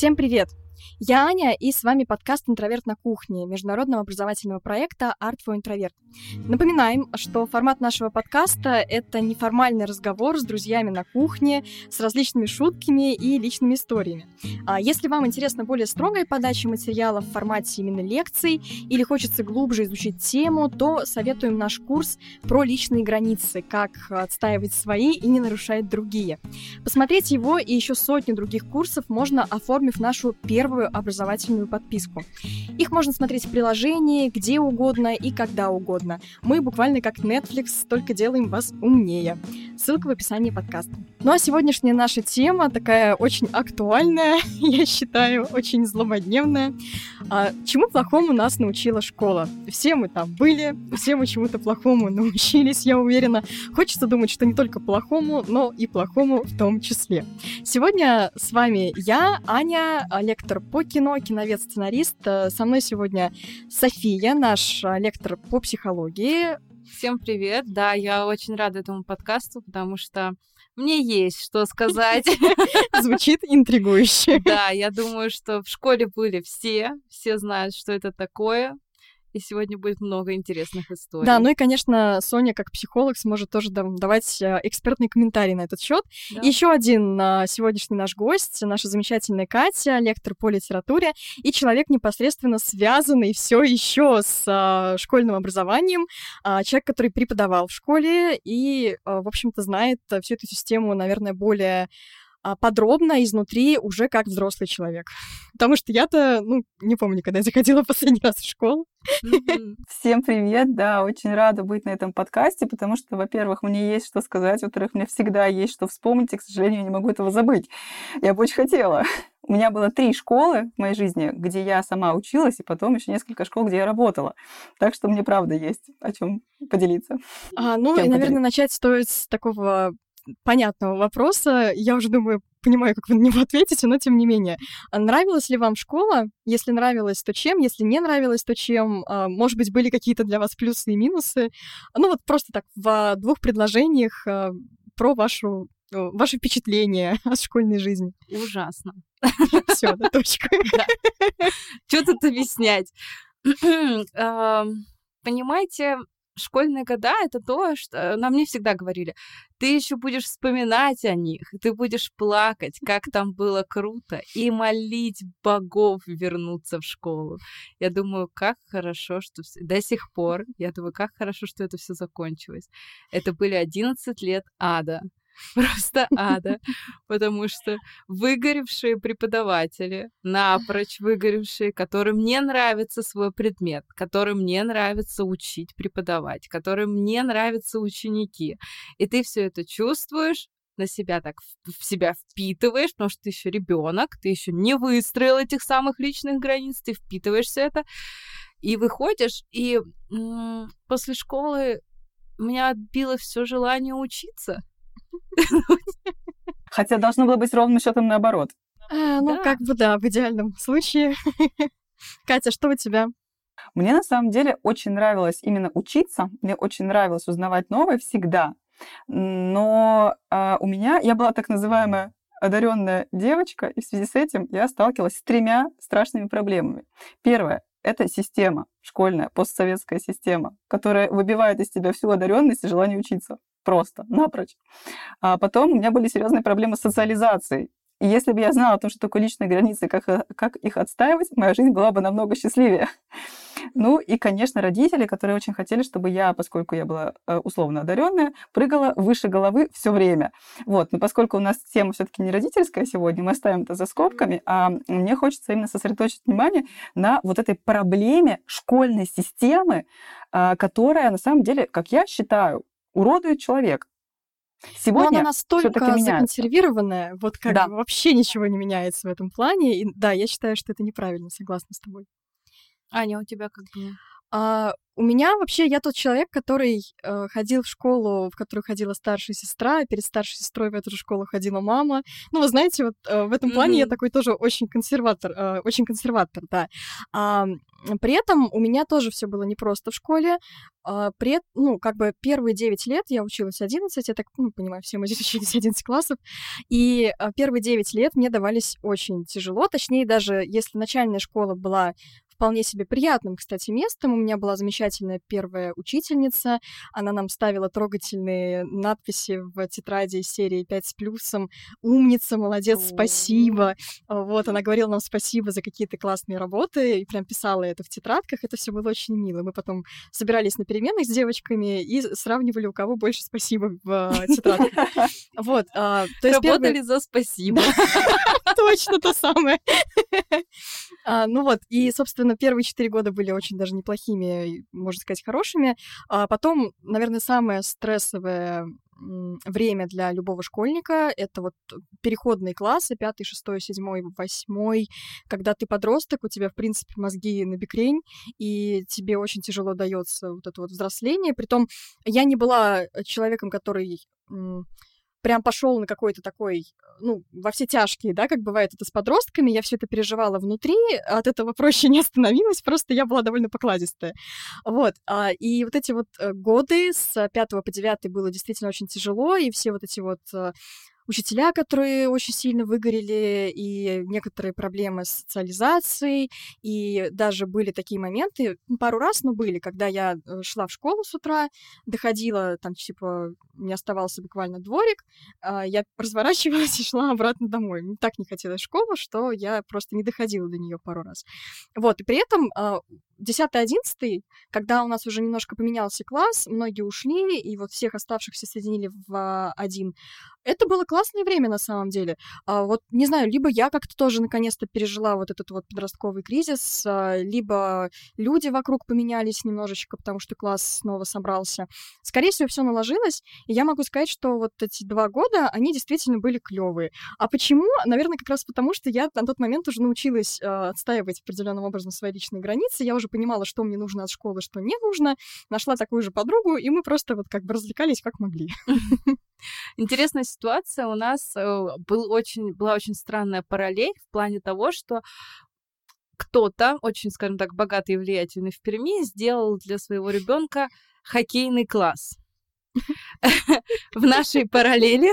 Всем привет! Я Аня, и с вами подкаст «Интроверт на кухне» международного образовательного проекта «Art for Introvert». Напоминаем, что формат нашего подкаста — это неформальный разговор с друзьями на кухне, с различными шутками и личными историями. А если вам интересна более строгая подача материала в формате именно лекций или хочется глубже изучить тему, то советуем наш курс про личные границы, как отстаивать свои и не нарушать другие. Посмотреть его и еще сотни других курсов можно, оформив нашу первую образовательную подписку. Их можно смотреть в приложении, где угодно и когда угодно. Мы буквально как Netflix, только делаем вас умнее. Ссылка в описании подкаста. Ну а сегодняшняя наша тема такая очень актуальная, я считаю, очень злободневная. А, чему плохому нас научила школа? Все мы там были, все мы чему-то плохому научились, я уверена. Хочется думать, что не только плохому, но и плохому в том числе. Сегодня с вами я, Аня, лектор по кино, киновед-сценарист. Э, со мной сегодня София, наш э, лектор по психологии. Всем привет. Да, я очень рада этому подкасту, потому что мне есть что сказать. Звучит интригующе. Да, я думаю, что в школе были все, все знают, что это такое и сегодня будет много интересных историй. Да, ну и, конечно, Соня, как психолог, сможет тоже давать э, экспертный комментарий на этот счет. Да. Еще один а, сегодняшний наш гость, наша замечательная Катя, лектор по литературе и человек непосредственно связанный все еще с а, школьным образованием, а, человек, который преподавал в школе и, в общем-то, знает всю эту систему, наверное, более подробно изнутри уже как взрослый человек. Потому что я-то, ну, не помню, когда я заходила последний раз в школу. Всем привет, да, очень рада быть на этом подкасте, потому что, во-первых, мне есть что сказать, во-вторых, мне всегда есть что вспомнить, и, к сожалению, не могу этого забыть. Я бы очень хотела. У меня было три школы в моей жизни, где я сама училась, и потом еще несколько школ, где я работала. Так что мне правда есть о чем поделиться. А, ну, и, наверное, начать стоит с такого понятного вопроса. Я уже думаю, понимаю, как вы на него ответите, но тем не менее. А нравилась ли вам школа? Если нравилось, то чем? Если не нравилось, то чем? А, может быть, были какие-то для вас плюсы и минусы? Ну вот просто так в двух предложениях а, про вашу ваше впечатление от школьной жизни. Ужасно. Все, да, точка. Что тут объяснять? Понимаете, школьные года — это то, что нам не всегда говорили. Ты еще будешь вспоминать о них, ты будешь плакать, как там было круто, и молить богов вернуться в школу. Я думаю, как хорошо, что до сих пор, я думаю, как хорошо, что это все закончилось. Это были 11 лет ада. просто ада, потому что выгоревшие преподаватели, напрочь выгоревшие, которым не нравится свой предмет, которым не нравится учить преподавать, которым не нравятся ученики, и ты все это чувствуешь, на себя так в себя впитываешь, потому что ты еще ребенок, ты еще не выстроил этих самых личных границ, ты впитываешься это, и выходишь, и после школы меня отбило все желание учиться. Хотя должно было быть ровным счетом наоборот. А, ну, да. как бы да, в идеальном случае. Катя, что у тебя? Мне на самом деле очень нравилось именно учиться, мне очень нравилось узнавать новое всегда. Но э, у меня, я была так называемая одаренная девочка, и в связи с этим я сталкивалась с тремя страшными проблемами. Первое — это система, школьная, постсоветская система, которая выбивает из тебя всю одаренность и желание учиться просто, напрочь. А потом у меня были серьезные проблемы с социализацией. И если бы я знала о том, что такое личные границы, как, э, как их отстаивать, моя жизнь была бы намного счастливее. Ну и, конечно, родители, которые очень хотели, чтобы я, поскольку я была э, условно одаренная, прыгала выше головы все время. Вот, но поскольку у нас тема все-таки не родительская сегодня, мы оставим это за скобками, а мне хочется именно сосредоточить внимание на вот этой проблеме школьной системы, а, которая на самом деле, как я считаю, уродует человека. Сегодня Но она настолько законсервированная, вот как да. вообще ничего не меняется в этом плане. И да, я считаю, что это неправильно, согласна с тобой. Аня, у тебя как бы... А, у меня вообще, я тот человек, который э, ходил в школу, в которую ходила старшая сестра, а перед старшей сестрой в эту же школу ходила мама. Ну, вы знаете, вот э, в этом плане mm-hmm. я такой тоже очень консерватор, э, очень консерватор, да. А, при этом у меня тоже все было непросто в школе. А, при, ну, как бы первые 9 лет я училась 11, я так, ну, понимаю, все мы здесь учились 11 классов, и а, первые 9 лет мне давались очень тяжело, точнее, даже если начальная школа была вполне себе приятным, кстати, местом. У меня была замечательная первая учительница. Она нам ставила трогательные надписи в тетради из серии 5 с плюсом. Умница, молодец, спасибо. Вот, она говорила нам спасибо за какие-то классные работы и прям писала это в тетрадках. Это все было очень мило. Мы потом собирались на переменах с девочками и сравнивали, у кого больше спасибо в тетрадках. Вот. А, Работали за спасибо. Точно то самое. А, ну вот, и, собственно, первые четыре года были очень даже неплохими, можно сказать, хорошими. А потом, наверное, самое стрессовое время для любого школьника — это вот переходные классы, пятый, шестой, седьмой, восьмой, когда ты подросток, у тебя, в принципе, мозги на бекрень, и тебе очень тяжело дается вот это вот взросление. Притом я не была человеком, который прям пошел на какой-то такой, ну, во все тяжкие, да, как бывает это с подростками, я все это переживала внутри, от этого проще не остановилась, просто я была довольно покладистая. Вот, а, и вот эти вот э, годы с пятого по девятый было действительно очень тяжело, и все вот эти вот э, учителя, которые очень сильно выгорели, и некоторые проблемы с социализацией, и даже были такие моменты, пару раз, но были, когда я э, шла в школу с утра, доходила, там, типа, мне оставался буквально дворик, а, я разворачивалась и шла обратно домой. Мне так не хотелось школу, что я просто не доходила до нее пару раз. Вот, и при этом 10-11, а, когда у нас уже немножко поменялся класс, многие ушли, и вот всех оставшихся соединили в а, один, это было классное время на самом деле. А вот, не знаю, либо я как-то тоже наконец-то пережила вот этот вот подростковый кризис, а, либо люди вокруг поменялись немножечко, потому что класс снова собрался. Скорее всего, все наложилось, и я могу сказать, что вот эти два года, они действительно были клевые. А почему? Наверное, как раз потому, что я на тот момент уже научилась э, отстаивать определенным образом свои личные границы. Я уже понимала, что мне нужно от школы, что не нужно. Нашла такую же подругу, и мы просто вот как бы развлекались как могли. Интересная ситуация. У нас э, был очень, была очень странная параллель в плане того, что кто-то, очень, скажем так, богатый и влиятельный в Перми, сделал для своего ребенка хоккейный класс. В нашей параллели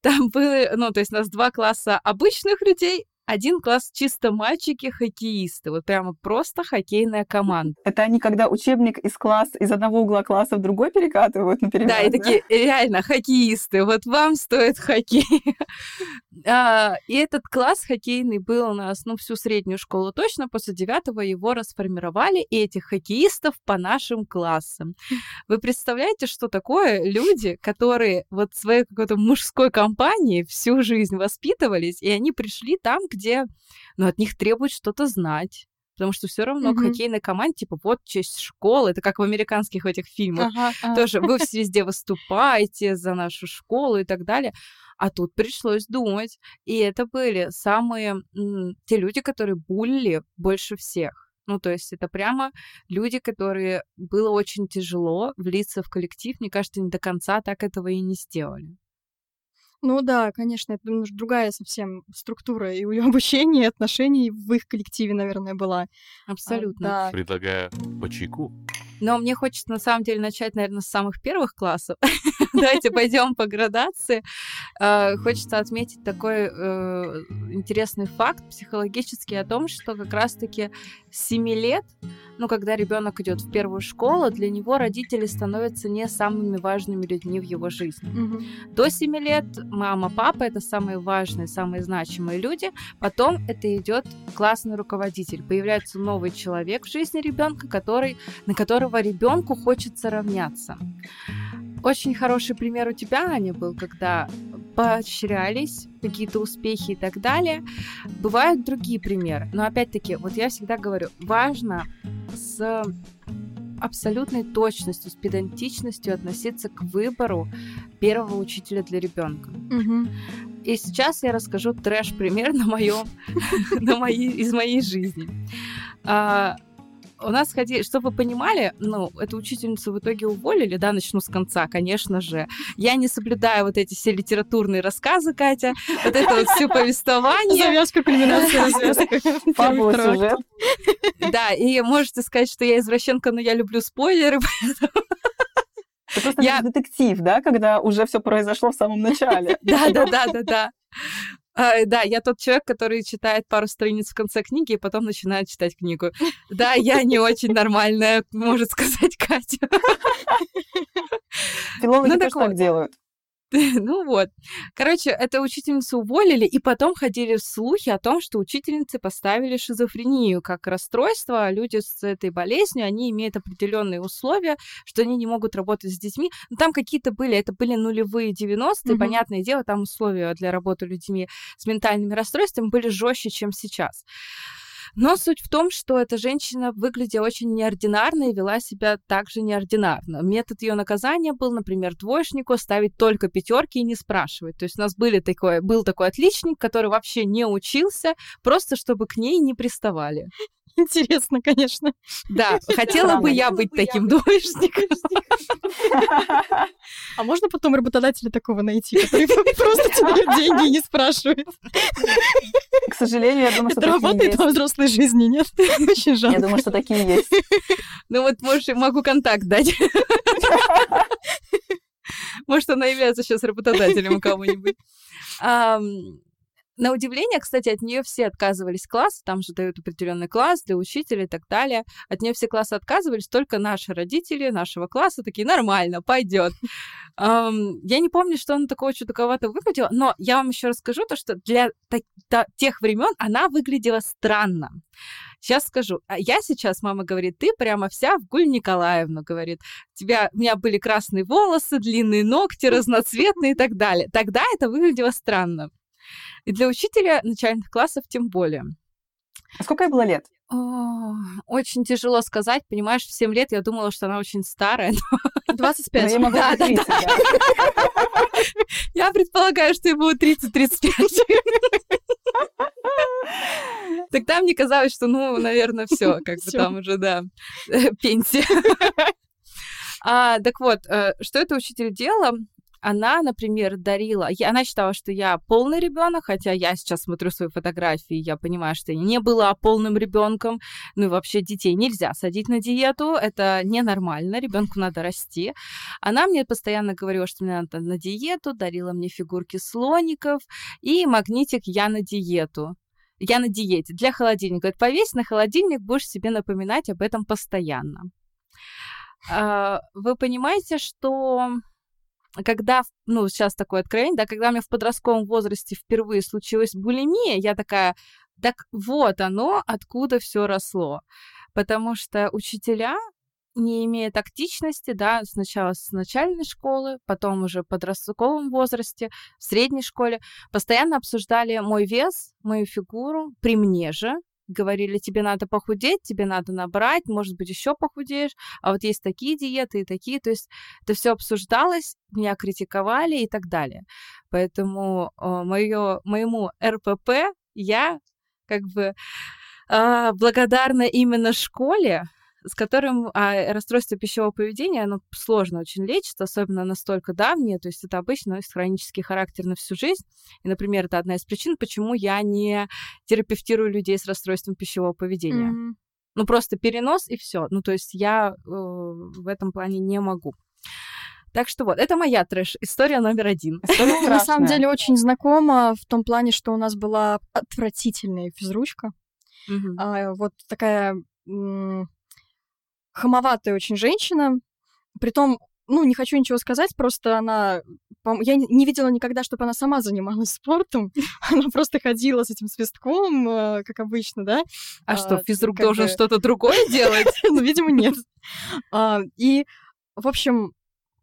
там было, ну, то есть у нас два класса обычных людей один класс чисто мальчики-хоккеисты, вот прямо просто хоккейная команда. Это они, когда учебник из класс из одного угла класса в другой перекатывают на Да, и такие, реально, хоккеисты, вот вам стоит хоккей. а, и этот класс хоккейный был у нас, ну, всю среднюю школу точно, после девятого его расформировали, и этих хоккеистов по нашим классам. Вы представляете, что такое люди, которые вот в своей какой-то мужской компании всю жизнь воспитывались, и они пришли там, где, ну, от них требуют что-то знать. Потому что все равно mm-hmm. хоккейной команде, типа, вот честь школы, это как в американских этих фильмах. Ага, ага. Тоже вы везде выступаете за нашу школу и так далее. А тут пришлось думать. И это были самые те люди, которые булили больше всех. Ну, то есть это прямо люди, которые было очень тяжело влиться в коллектив. Мне кажется, не до конца так этого и не сделали. Ну да, конечно, это немножко другая совсем структура и обучения, и отношений в их коллективе, наверное, была. Абсолютно. А, да. Предлагаю по чайку. Но мне хочется на самом деле начать, наверное, с самых первых классов. Давайте пойдем по градации. А, хочется отметить такой э, интересный факт психологический о том, что как раз-таки с 7 лет, ну, когда ребенок идет в первую школу, для него родители становятся не самыми важными людьми в его жизни. До 7 лет мама, папа это самые важные, самые значимые люди. Потом это идет классный руководитель. Появляется новый человек в жизни ребенка, который, на которого ребенку хочется равняться. Очень хороший пример у тебя, Аня, был, когда поощрялись какие-то успехи и так далее. Бывают другие примеры. Но опять-таки, вот я всегда говорю, важно с абсолютной точностью, с педантичностью относиться к выбору первого учителя для ребенка. Угу. И сейчас я расскажу трэш-пример на моем, на моей, из моей жизни. У нас ходили, чтобы вы понимали, ну, эту учительницу в итоге уволили, да, начну с конца, конечно же. Я не соблюдаю вот эти все литературные рассказы, Катя, вот это вот все повествование. Завязка, кульминация, развязка. Сюжет. Да, и можете сказать, что я извращенка, но я люблю спойлеры, Это просто я... детектив, да, когда уже все произошло в самом начале. Да, да, да, да, да. А, да, я тот человек, который читает пару страниц в конце книги и потом начинает читать книгу. Да, я не очень нормальная, может сказать Катя. Филологи ну, тоже так делают. Ну вот. Короче, эту учительницу уволили, и потом ходили слухи о том, что учительницы поставили шизофрению как расстройство. Люди с этой болезнью, они имеют определенные условия, что они не могут работать с детьми. Но там какие-то были, это были нулевые 90-е, угу. понятное дело, там условия для работы людьми с ментальными расстройствами были жестче, чем сейчас. Но суть в том, что эта женщина выглядела очень неординарно и вела себя также неординарно. Метод ее наказания был, например, двоечнику ставить только пятерки и не спрашивать. То есть у нас были такой, был такой отличник, который вообще не учился, просто чтобы к ней не приставали. Интересно, конечно. Да, хотела бы я быть таким двоечником. А можно потом работодателя такого найти, который просто тебе деньги и не спрашивает? К сожалению, я думаю, что Это работает во взрослой жизни, нет? Очень жалко. Я думаю, что такие есть. Ну вот, можешь, могу контакт дать. Может, она является сейчас работодателем у кого-нибудь. На удивление, кстати, от нее все отказывались классы, там же дают определенный класс для учителей и так далее. От нее все классы отказывались, только наши родители нашего класса такие, нормально, пойдет. Um, я не помню, что она такого чудаковато выглядела, но я вам еще расскажу то, что для тех времен она выглядела странно. Сейчас скажу. А я сейчас, мама говорит, ты прямо вся в Гуль Николаевну, говорит. У тебя, у меня были красные волосы, длинные ногти, разноцветные и так далее. Тогда это выглядело странно. И для учителя начальных классов тем более. А сколько ей было лет? О, очень тяжело сказать, понимаешь, в 7 лет я думала, что она очень старая. Но... 25. Но могу да, 30, да, да. Я предполагаю, что ей было 30-35. Тогда мне казалось, что, ну, наверное, все, как бы там уже, да, пенсия. А, так вот, э, что это учитель делал? Она, например, дарила... Она считала, что я полный ребенок, хотя я сейчас смотрю свои фотографии, я понимаю, что я не была полным ребенком. Ну и вообще детей нельзя садить на диету, это ненормально, ребенку надо расти. Она мне постоянно говорила, что мне надо на диету, дарила мне фигурки слоников и магнитик «Я на диету» я на диете для холодильника. Говорит, повесь на холодильник, будешь себе напоминать об этом постоянно. А, вы понимаете, что когда, ну, сейчас такое откровение, да, когда у меня в подростковом возрасте впервые случилась булимия, я такая, так вот оно, откуда все росло. Потому что учителя, не имея тактичности, да, сначала с начальной школы, потом уже в подростковом возрасте, в средней школе, постоянно обсуждали мой вес, мою фигуру при мне же, говорили, тебе надо похудеть, тебе надо набрать, может быть, еще похудеешь, а вот есть такие диеты и такие, то есть это все обсуждалось, меня критиковали и так далее. Поэтому э, моё, моему РПП я как бы э, благодарна именно школе, с которым а, расстройство пищевого поведения, оно сложно очень лечится, особенно настолько давнее, то есть это обычно носит хронический характер на всю жизнь. И, например, это одна из причин, почему я не терапевтирую людей с расстройством пищевого поведения. Mm-hmm. Ну, просто перенос и все. Ну, то есть я э, в этом плане не могу. Так что вот, это моя трэш. История номер один. Ну, на самом деле очень знакома в том плане, что у нас была отвратительная физручка. Mm-hmm. А, вот такая хамоватая очень женщина, притом ну, не хочу ничего сказать, просто она... Я не видела никогда, чтобы она сама занималась спортом. Она просто ходила с этим свистком, э, как обычно, да. А, а что, физрук должен бы... что-то другое делать? Ну, видимо, нет. А, и, в общем,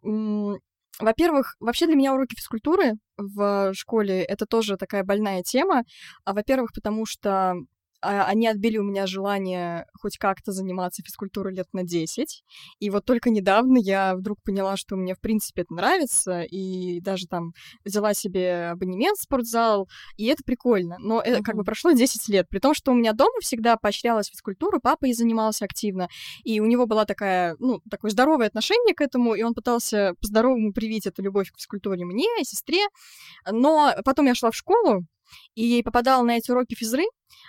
во-первых, вообще для меня уроки физкультуры в школе это тоже такая больная тема. А, во-первых, потому что а, они отбили у меня желание хоть как-то заниматься физкультурой лет на 10. И вот только недавно я вдруг поняла, что мне, в принципе, это нравится, и даже там взяла себе абонемент в спортзал, и это прикольно. Но это как бы прошло 10 лет, при том, что у меня дома всегда поощрялась физкультура, папа и занимался активно, и у него была такая, ну, такое здоровое отношение к этому, и он пытался по-здоровому привить эту любовь к физкультуре мне и сестре. Но потом я шла в школу, и попадала на эти уроки физры,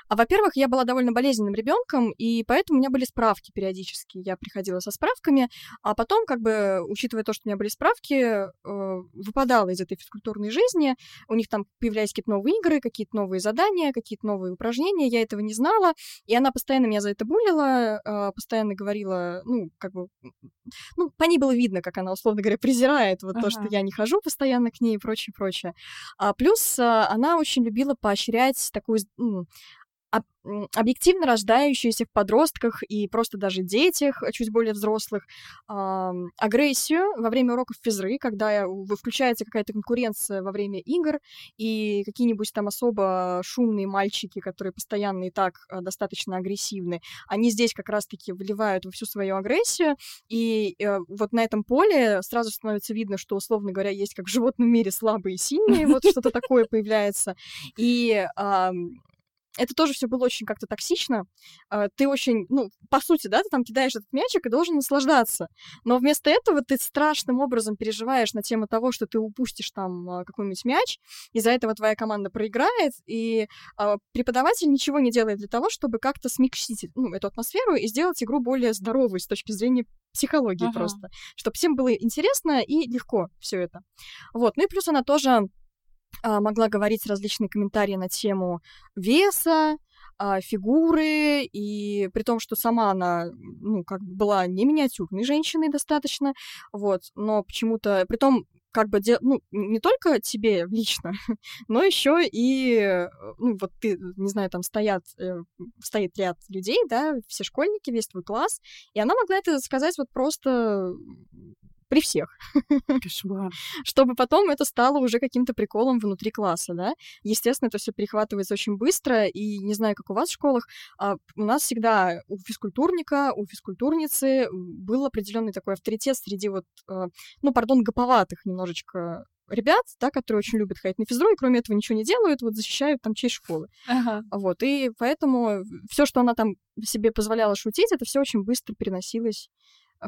а, во-первых, я была довольно болезненным ребенком, и поэтому у меня были справки периодически. Я приходила со справками, а потом, как бы, учитывая то, что у меня были справки, э, выпадала из этой физкультурной жизни. У них там появлялись какие-то новые игры, какие-то новые задания, какие-то новые упражнения. Я этого не знала, и она постоянно меня за это булила, э, постоянно говорила, ну, как бы, ну, по ней было видно, как она, условно говоря, презирает вот ага. то, что я не хожу постоянно к ней и прочее, прочее. А плюс э, она очень любила поощрять такую, ну, объективно рождающуюся в подростках и просто даже детях, э, чуть более взрослых, э, агрессию во время уроков физры, когда включается какая-то конкуренция во время игр, и какие-нибудь там особо шумные мальчики, которые постоянно и так э, достаточно агрессивны, они здесь как раз-таки выливают всю свою агрессию, и э, вот на этом поле сразу становится видно, что, условно говоря, есть как в животном мире слабые и сильные, вот что-то такое появляется, и это тоже все было очень как-то токсично. А, ты очень, ну, по сути, да, ты там кидаешь этот мячик и должен наслаждаться. Но вместо этого ты страшным образом переживаешь на тему того, что ты упустишь там а, какой-нибудь мяч, из-за этого твоя команда проиграет, и а, преподаватель ничего не делает для того, чтобы как-то смягчить ну, эту атмосферу и сделать игру более здоровой с точки зрения психологии ага. просто, чтобы всем было интересно и легко все это. Вот, ну и плюс она тоже могла говорить различные комментарии на тему веса, а, фигуры, и при том, что сама она, ну, как бы была не миниатюрной женщиной достаточно, вот, но почему-то, при том, как бы, ну, не только тебе лично, но еще и, ну, вот ты, не знаю, там стоят, э, стоит ряд людей, да, все школьники, весь твой класс, и она могла это сказать вот просто при всех. Кошмар. Чтобы потом это стало уже каким-то приколом внутри класса, да. Естественно, это все перехватывается очень быстро, и не знаю, как у вас в школах, а у нас всегда у физкультурника, у физкультурницы был определенный такой авторитет среди вот, э, ну, пардон, гоповатых немножечко ребят, да, которые очень любят ходить на физру и кроме этого ничего не делают, вот защищают там честь школы. Ага. Вот, и поэтому все, что она там себе позволяла шутить, это все очень быстро переносилось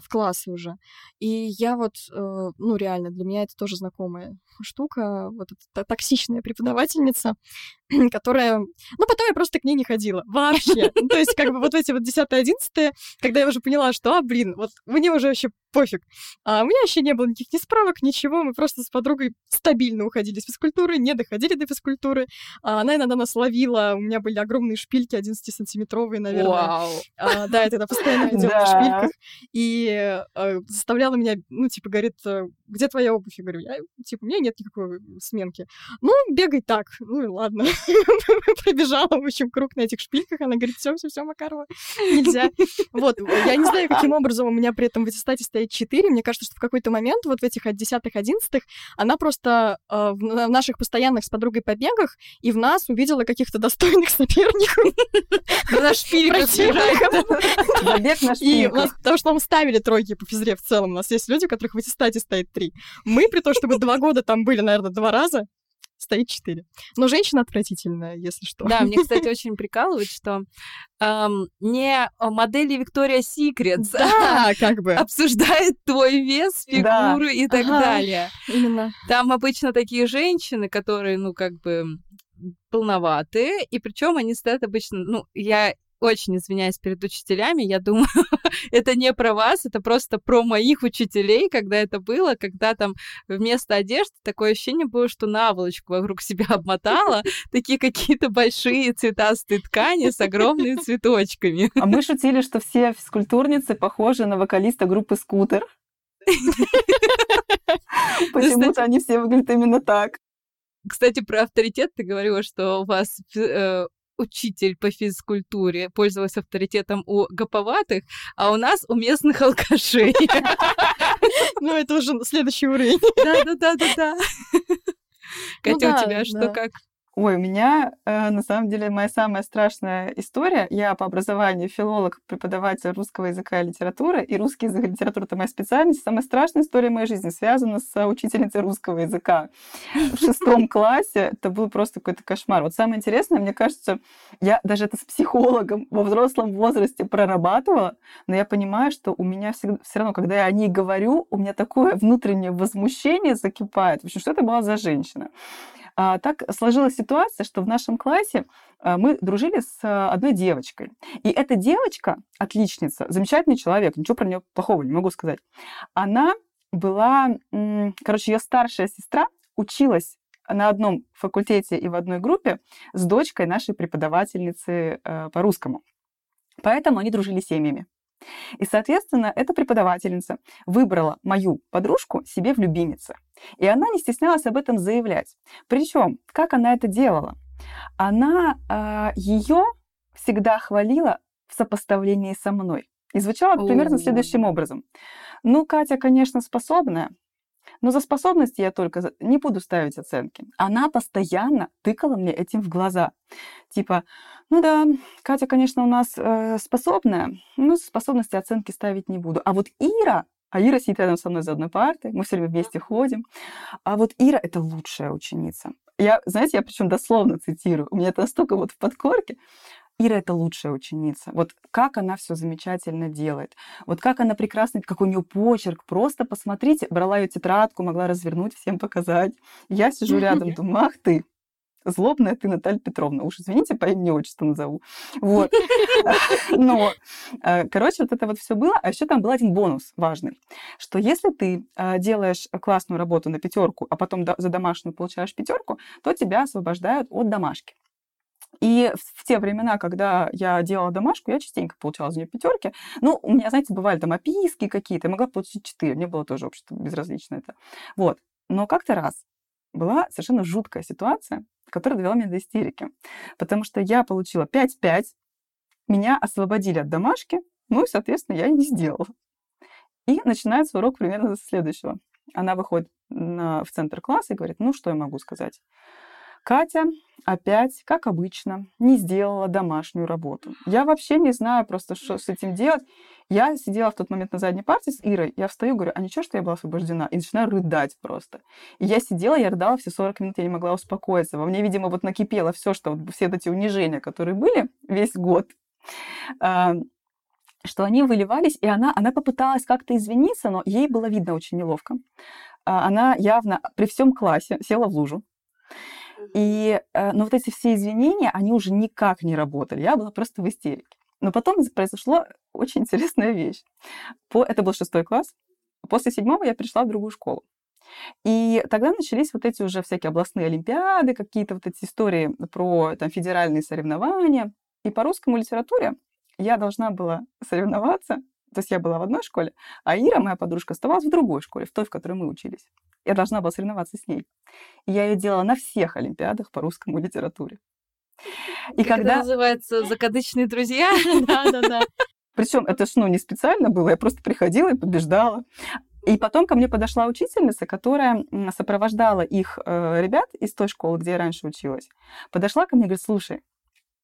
в классы уже. И я вот, э, ну, реально, для меня это тоже знакомая штука, вот эта токсичная преподавательница, которая... Ну, потом я просто к ней не ходила вообще. Ну, то есть, как бы вот эти вот 10-11, когда я уже поняла, что, а, блин, вот мне уже вообще пофиг. А у меня вообще не было никаких ни справок, ничего. Мы просто с подругой стабильно уходили с физкультуры, не доходили до физкультуры. А она иногда нас ловила. У меня были огромные шпильки 11-сантиметровые, наверное. Вау! А, да, это постоянно ходила на шпильках. И а, заставляла меня, ну, типа, говорит, «Э, где твоя обувь? Я говорю, я, типа, у меня нет никакой сменки. Ну, бегай так. Ну и ладно. Пробежала, в общем, круг на этих шпильках. Она говорит, все, все, все, Макарова, нельзя. Вот, я не знаю, каким образом у меня при этом в аттестате стоит 4. Мне кажется, что в какой-то момент вот в этих десятых, одиннадцатых она просто э, в, в наших постоянных с подругой побегах и в нас увидела каких-то достойных соперников. На шпильках на шпильках. Потому что нам ставили тройки по физре в целом. У нас есть люди, у которых в аттестате стоит 3. Мы, при том, чтобы два года там были, наверное, два раза, стоит 4. Но женщина отвратительная, если что. Да, мне, кстати, очень прикалывает, что эм, не модели Виктория Секретс да, как бы. обсуждает твой вес, фигуру да. и так ага, далее. Именно. Там обычно такие женщины, которые, ну, как бы полноватые, и причем они стоят обычно, ну, я очень извиняюсь перед учителями, я думаю, это не про вас, это просто про моих учителей, когда это было, когда там вместо одежды такое ощущение было, что наволочку вокруг себя обмотала, такие какие-то большие цветастые ткани с огромными цветочками. А мы шутили, что все физкультурницы похожи на вокалиста группы «Скутер». Почему-то они все выглядят именно так. Кстати, про авторитет ты говорила, что у вас э, учитель по физкультуре пользовался авторитетом у гоповатых, а у нас у местных алкашей. Ну, это уже следующий уровень. Да-да-да-да-да. Катя, у тебя что, как? Ой, у меня, э, на самом деле, моя самая страшная история. Я по образованию филолог, преподаватель русского языка и литературы, и русский язык и литература — это моя специальность. Самая страшная история моей жизни связана с учительницей русского языка. В шестом классе это был просто какой-то кошмар. Вот самое интересное, мне кажется, я даже это с психологом во взрослом возрасте прорабатывала, но я понимаю, что у меня всегда, все равно, когда я о ней говорю, у меня такое внутреннее возмущение закипает. В общем, что это была за женщина? А, так сложилась ситуация, что в нашем классе а, мы дружили с а, одной девочкой. И эта девочка, отличница, замечательный человек, ничего про нее плохого не могу сказать. Она была, короче, ее старшая сестра училась на одном факультете и в одной группе с дочкой нашей преподавательницы э, по русскому. Поэтому они дружили семьями. И, соответственно, эта преподавательница выбрала мою подружку себе в любимице. И она не стеснялась об этом заявлять. Причем, как она это делала? Она э, а, ее всегда хвалила в сопоставлении со мной. И звучало это примерно следующим образом. Ну, Катя, конечно, способная, но за способности я только не буду ставить оценки. Она постоянно тыкала мне этим в глаза. Типа, ну да, Катя, конечно, у нас э, способная, но способности оценки ставить не буду. А вот Ира, а Ира сидит рядом со мной за одной партой, мы все время вместе ходим. А вот Ира — это лучшая ученица. Я, знаете, я причем дословно цитирую. У меня это настолько вот в подкорке. Ира это лучшая ученица. Вот как она все замечательно делает. Вот как она прекрасно, как у нее почерк. Просто посмотрите. Брала ее тетрадку, могла развернуть, всем показать. Я сижу рядом, думаю, ах ты, злобная ты, Наталья Петровна. Уж извините, по имени отчеству назову. Вот. Но, э, короче, вот это вот все было. А еще там был один бонус важный, что если ты э, делаешь классную работу на пятерку, а потом за домашнюю получаешь пятерку, то тебя освобождают от домашки. И в, те времена, когда я делала домашку, я частенько получала за нее пятерки. Ну, у меня, знаете, бывали там описки какие-то, я могла получить четыре. Мне было тоже вообще безразлично это. Вот. Но как-то раз была совершенно жуткая ситуация, которая довела меня до истерики. Потому что я получила 5-5, меня освободили от домашки, ну и, соответственно, я не сделала. И начинается урок примерно с следующего. Она выходит на, в центр класса и говорит, ну, что я могу сказать? Катя опять, как обычно, не сделала домашнюю работу. Я вообще не знаю просто, что с этим делать. Я сидела в тот момент на задней партии с Ирой, я встаю, говорю, а ничего, что я была освобождена? И начинаю рыдать просто. И я сидела, я рыдала все 40 минут, я не могла успокоиться. Во мне, видимо, вот накипело все, что вот все эти унижения, которые были весь год, а, что они выливались, и она, она попыталась как-то извиниться, но ей было видно очень неловко. А, она явно при всем классе села в лужу, и, э, но вот эти все извинения, они уже никак не работали. Я была просто в истерике. Но потом произошло очень интересная вещь. По, это был шестой класс. После седьмого я пришла в другую школу. И тогда начались вот эти уже всякие областные олимпиады, какие-то вот эти истории про там, федеральные соревнования. И по русскому литературе я должна была соревноваться. То есть я была в одной школе, а Ира, моя подружка, оставалась в другой школе, в той, в которой мы учились. Я должна была соревноваться с ней. И я ее делала на всех олимпиадах по русскому литературе. И как когда... Это называется «Закадычные друзья». Да-да-да. Причем это ж, ну, не специально было, я просто приходила и побеждала. И потом ко мне подошла учительница, которая сопровождала их э, ребят из той школы, где я раньше училась. Подошла ко мне и говорит, слушай,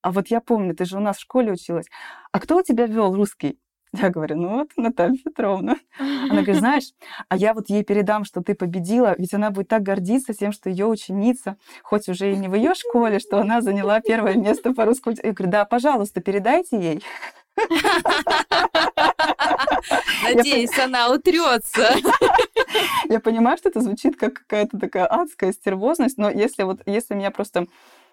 а вот я помню, ты же у нас в школе училась. А кто у тебя вел русский? Я говорю, ну вот, Наталья Петровна. Она говорит, знаешь, а я вот ей передам, что ты победила, ведь она будет так гордиться тем, что ее ученица, хоть уже и не в ее школе, что она заняла первое место по русскому. Я говорю, да, пожалуйста, передайте ей. Надеюсь, она утрется. Я понимаю, что это звучит как какая-то такая адская стервозность, но если вот, если меня просто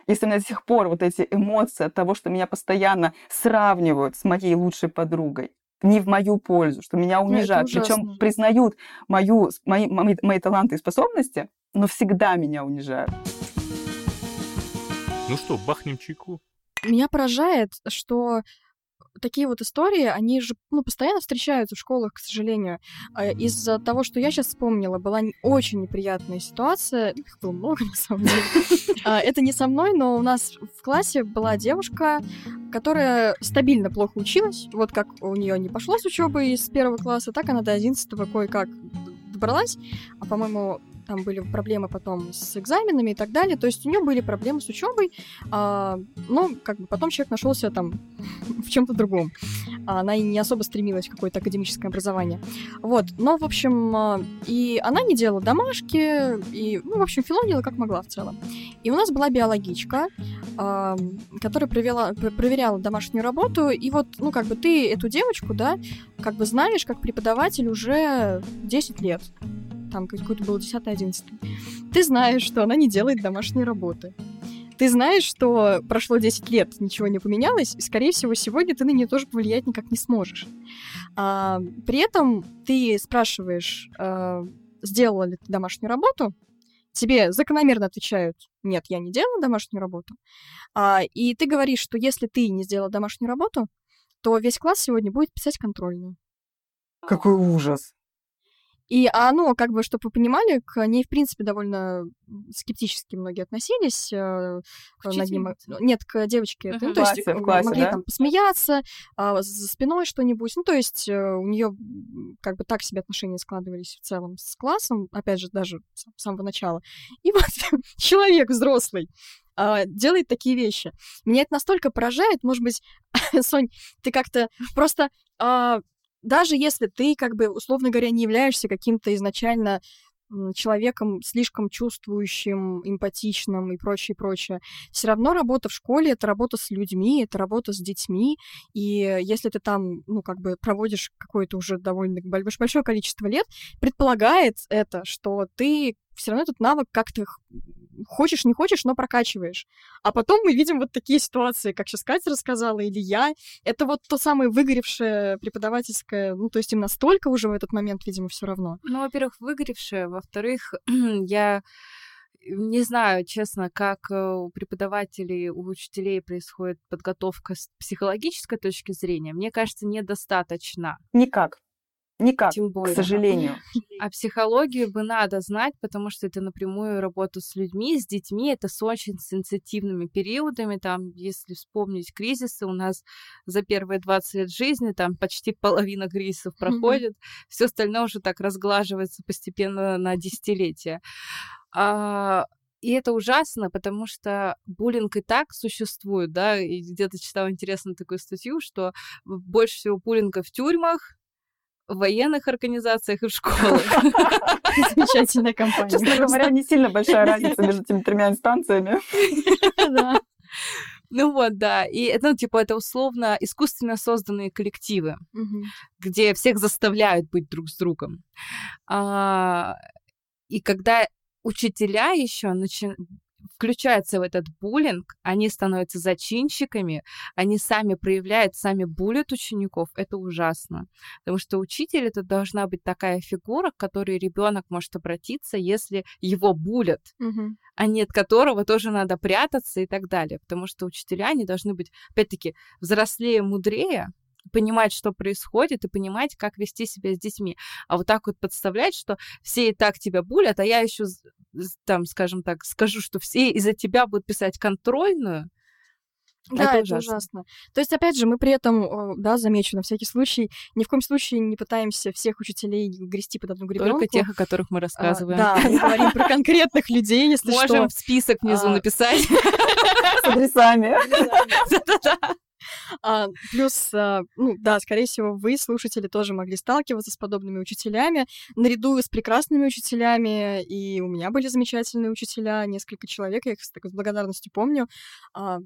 если у меня до сих пор вот эти эмоции от того, что меня постоянно сравнивают с моей лучшей подругой, не в мою пользу, что меня унижают, причем признают мою, мои, мои, мои таланты и способности, но всегда меня унижают. Ну что, бахнем чайку? Меня поражает, что такие вот истории, они же ну, постоянно встречаются в школах, к сожалению. А из-за того, что я сейчас вспомнила, была очень неприятная ситуация. Их было много, на самом деле. А, это не со мной, но у нас в классе была девушка, которая стабильно плохо училась. Вот как у нее не пошло с учебы из первого класса, так она до одиннадцатого кое-как добралась. А, по-моему, там были проблемы потом с экзаменами и так далее. То есть у нее были проблемы с учебой, а, но как бы потом человек нашелся там в чем-то другом. Она и не особо стремилась в какое-то академическое образование. Вот, но, в общем, а, и она не делала домашки, и, ну, в общем, филонила как могла в целом. И у нас была биологичка, а, которая проверяла, проверяла домашнюю работу, и вот, ну, как бы ты эту девочку, да, как бы знаешь, как преподаватель уже 10 лет. Там какой-то был 10-11. Ты знаешь, что она не делает домашние работы. Ты знаешь, что прошло 10 лет, ничего не поменялось, и, скорее всего, сегодня ты на нее тоже повлиять никак не сможешь. А, при этом ты спрашиваешь, а, сделала ли ты домашнюю работу, тебе закономерно отвечают, нет, я не делала домашнюю работу. А, и ты говоришь, что если ты не сделала домашнюю работу, то весь класс сегодня будет писать контрольную. Какой ужас. И оно, как бы, чтобы вы понимали, к ней, в принципе, довольно скептически многие относились. Э, К над ним. учительнице? Нет, к девочке. Мгм. Ну, то есть В классе, э, могли да? там посмеяться, а, за спиной что-нибудь. Ну, то есть э, у нее как бы так себе отношения складывались в целом с классом, опять же, даже с с самого начала. И вот человек взрослый а, делает такие вещи. Меня это настолько поражает, может быть, Сонь, ты как-то просто а, даже если ты, как бы, условно говоря, не являешься каким-то изначально человеком слишком чувствующим, эмпатичным и прочее, прочее, все равно работа в школе — это работа с людьми, это работа с детьми, и если ты там, ну, как бы проводишь какое-то уже довольно больш- большое количество лет, предполагает это, что ты все равно этот навык как-то хочешь, не хочешь, но прокачиваешь. А потом мы видим вот такие ситуации, как сейчас Катя рассказала, или я. Это вот то самое выгоревшее преподавательское, ну, то есть им настолько уже в этот момент, видимо, все равно. Ну, во-первых, выгоревшая, во-вторых, я не знаю, честно, как э, у преподавателей, у учителей происходит подготовка с психологической точки зрения. Мне кажется, недостаточно. Никак. Никак, Тем к более. сожалению. А психологию бы надо знать, потому что это напрямую работа с людьми, с детьми, это с очень сенситивными периодами. Там, если вспомнить кризисы, у нас за первые 20 лет жизни там почти половина кризисов проходит, все остальное уже так разглаживается постепенно на десятилетия. А, и это ужасно, потому что буллинг и так существует, да, и где-то читала интересную такую статью, что больше всего буллинга в тюрьмах, в военных организациях и в школах. Замечательная компания. Честно говоря, не сильно большая разница между этими тремя инстанциями. Да. Ну вот, да. И это, ну, типа, это условно искусственно созданные коллективы, Мгм. где всех заставляют быть друг с другом. А, и когда учителя еще начи- включаются в этот буллинг, они становятся зачинщиками, они сами проявляют, сами булят учеников, это ужасно. Потому что учитель это должна быть такая фигура, к которой ребенок может обратиться, если его булят Мгм. а не от которого тоже надо прятаться и так далее. Потому что учителя, они должны быть, опять-таки, взрослее, мудрее, понимать, что происходит, и понимать, как вести себя с детьми. А вот так вот подставлять, что все и так тебя булят, а я еще там, скажем так, скажу, что все из-за тебя будут писать контрольную, Да, Это это, ужасно. ужасно. То есть, опять же, мы при этом, да, замечу на всякий случай, ни в коем случае не пытаемся всех учителей грести под одну гребенку. только тех, о которых мы А, рассказываем. Да, мы говорим про конкретных людей, если Можем что. в список внизу А, написать. С адресами. Да-да-да. А, плюс, а, ну да, скорее всего, вы, слушатели, тоже могли сталкиваться с подобными учителями, наряду с прекрасными учителями, и у меня были замечательные учителя, несколько человек, я их с такой благодарностью помню. А,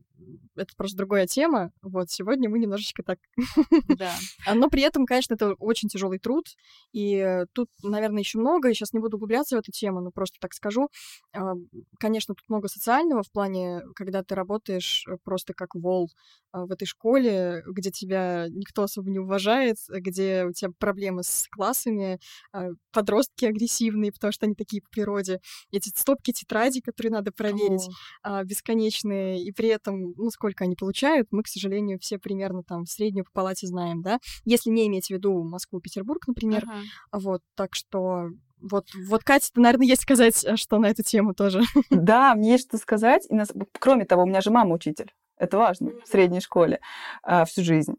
это просто другая тема. Вот, сегодня мы немножечко так Да. А, Но при этом, конечно, это очень тяжелый труд. И э, тут, наверное, еще много. И сейчас не буду углубляться в эту тему, но просто так скажу. А, Конечно, тут много социального в плане, когда ты работаешь э, просто как вол а, в этой школе, где тебя никто особо не уважает, где у тебя проблемы с классами, а, подростки агрессивные, потому что они такие по природе. Эти стопки тетрадей, которые надо проверить О. а, бесконечные, и при этом, ну, сколько они получают, мы, к сожалению, все примерно там среднюю по палате знаем, да, если не иметь в виду Москву, Петербург, например, Ага. вот, так что вот, вот, Катя, наверное, есть сказать, э, что на эту тему тоже. Да, мне есть что сказать. И нас- Кроме того, у меня же мама учитель. Это важно в средней школе а, всю жизнь.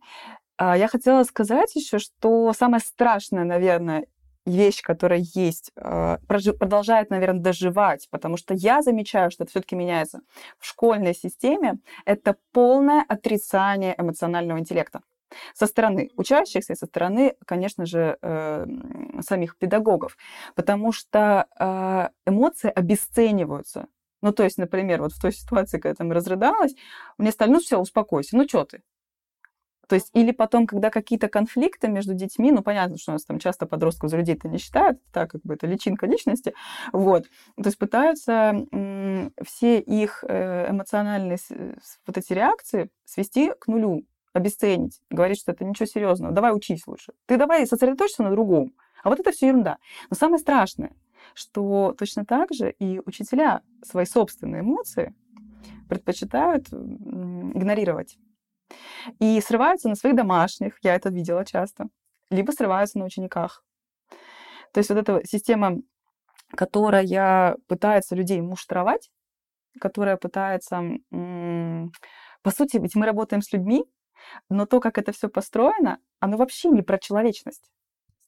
А, Я хотела сказать еще, что самое страшное, наверное, вещь, которая есть, э, продолжает, наверное, доживать, потому что я замечаю, что это все-таки меняется. В школьной системе это полное отрицание эмоционального интеллекта со стороны учащихся и со стороны, конечно же, э, самих педагогов, потому что э, эмоции обесцениваются. Ну, то есть, например, вот в той ситуации, когда там разрыдалась, мне стали, ну все, успокойся, ну что ты? То есть, или потом, когда какие-то конфликты между детьми, ну, понятно, что у нас там часто подростков за людей-то не считают, так как бы это личинка личности, вот, то есть пытаются все их э, эмоциональные вот эти реакции свести к нулю, обесценить, говорить, что это ничего серьезного, давай учись лучше. Ты давай сосредоточься на другом. А вот это все ерунда. Но самое страшное, что точно так же и учителя свои собственные эмоции предпочитают игнорировать. И срываются на своих домашних, я это видела часто, либо срываются на учениках. То есть вот эта система, которая пытается людей муштровать, которая пытается... По сути, ведь мы работаем с людьми, но то, как это все построено, оно вообще не про человечность.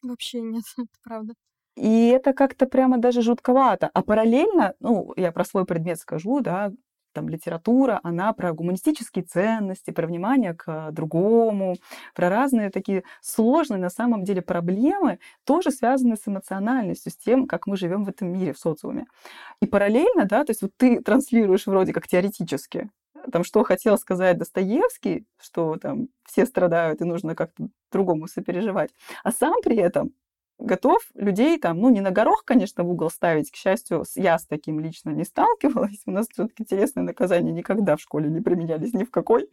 Вообще нет, это правда. И это как-то прямо даже жутковато. А параллельно, ну, я про свой предмет скажу, да, там литература, она про гуманистические ценности, про внимание к другому, про разные такие сложные на самом деле проблемы, тоже связанные с эмоциональностью, с тем, как мы живем в этом мире, в социуме. И параллельно, да, то есть вот ты транслируешь вроде как теоретически, там, что хотел сказать Достоевский, что там все страдают и нужно как-то другому сопереживать, а сам при этом готов людей там, ну, не на горох, конечно, в угол ставить. К счастью, я с таким лично не сталкивалась. У нас все-таки телесные наказания никогда в школе не применялись ни в какой.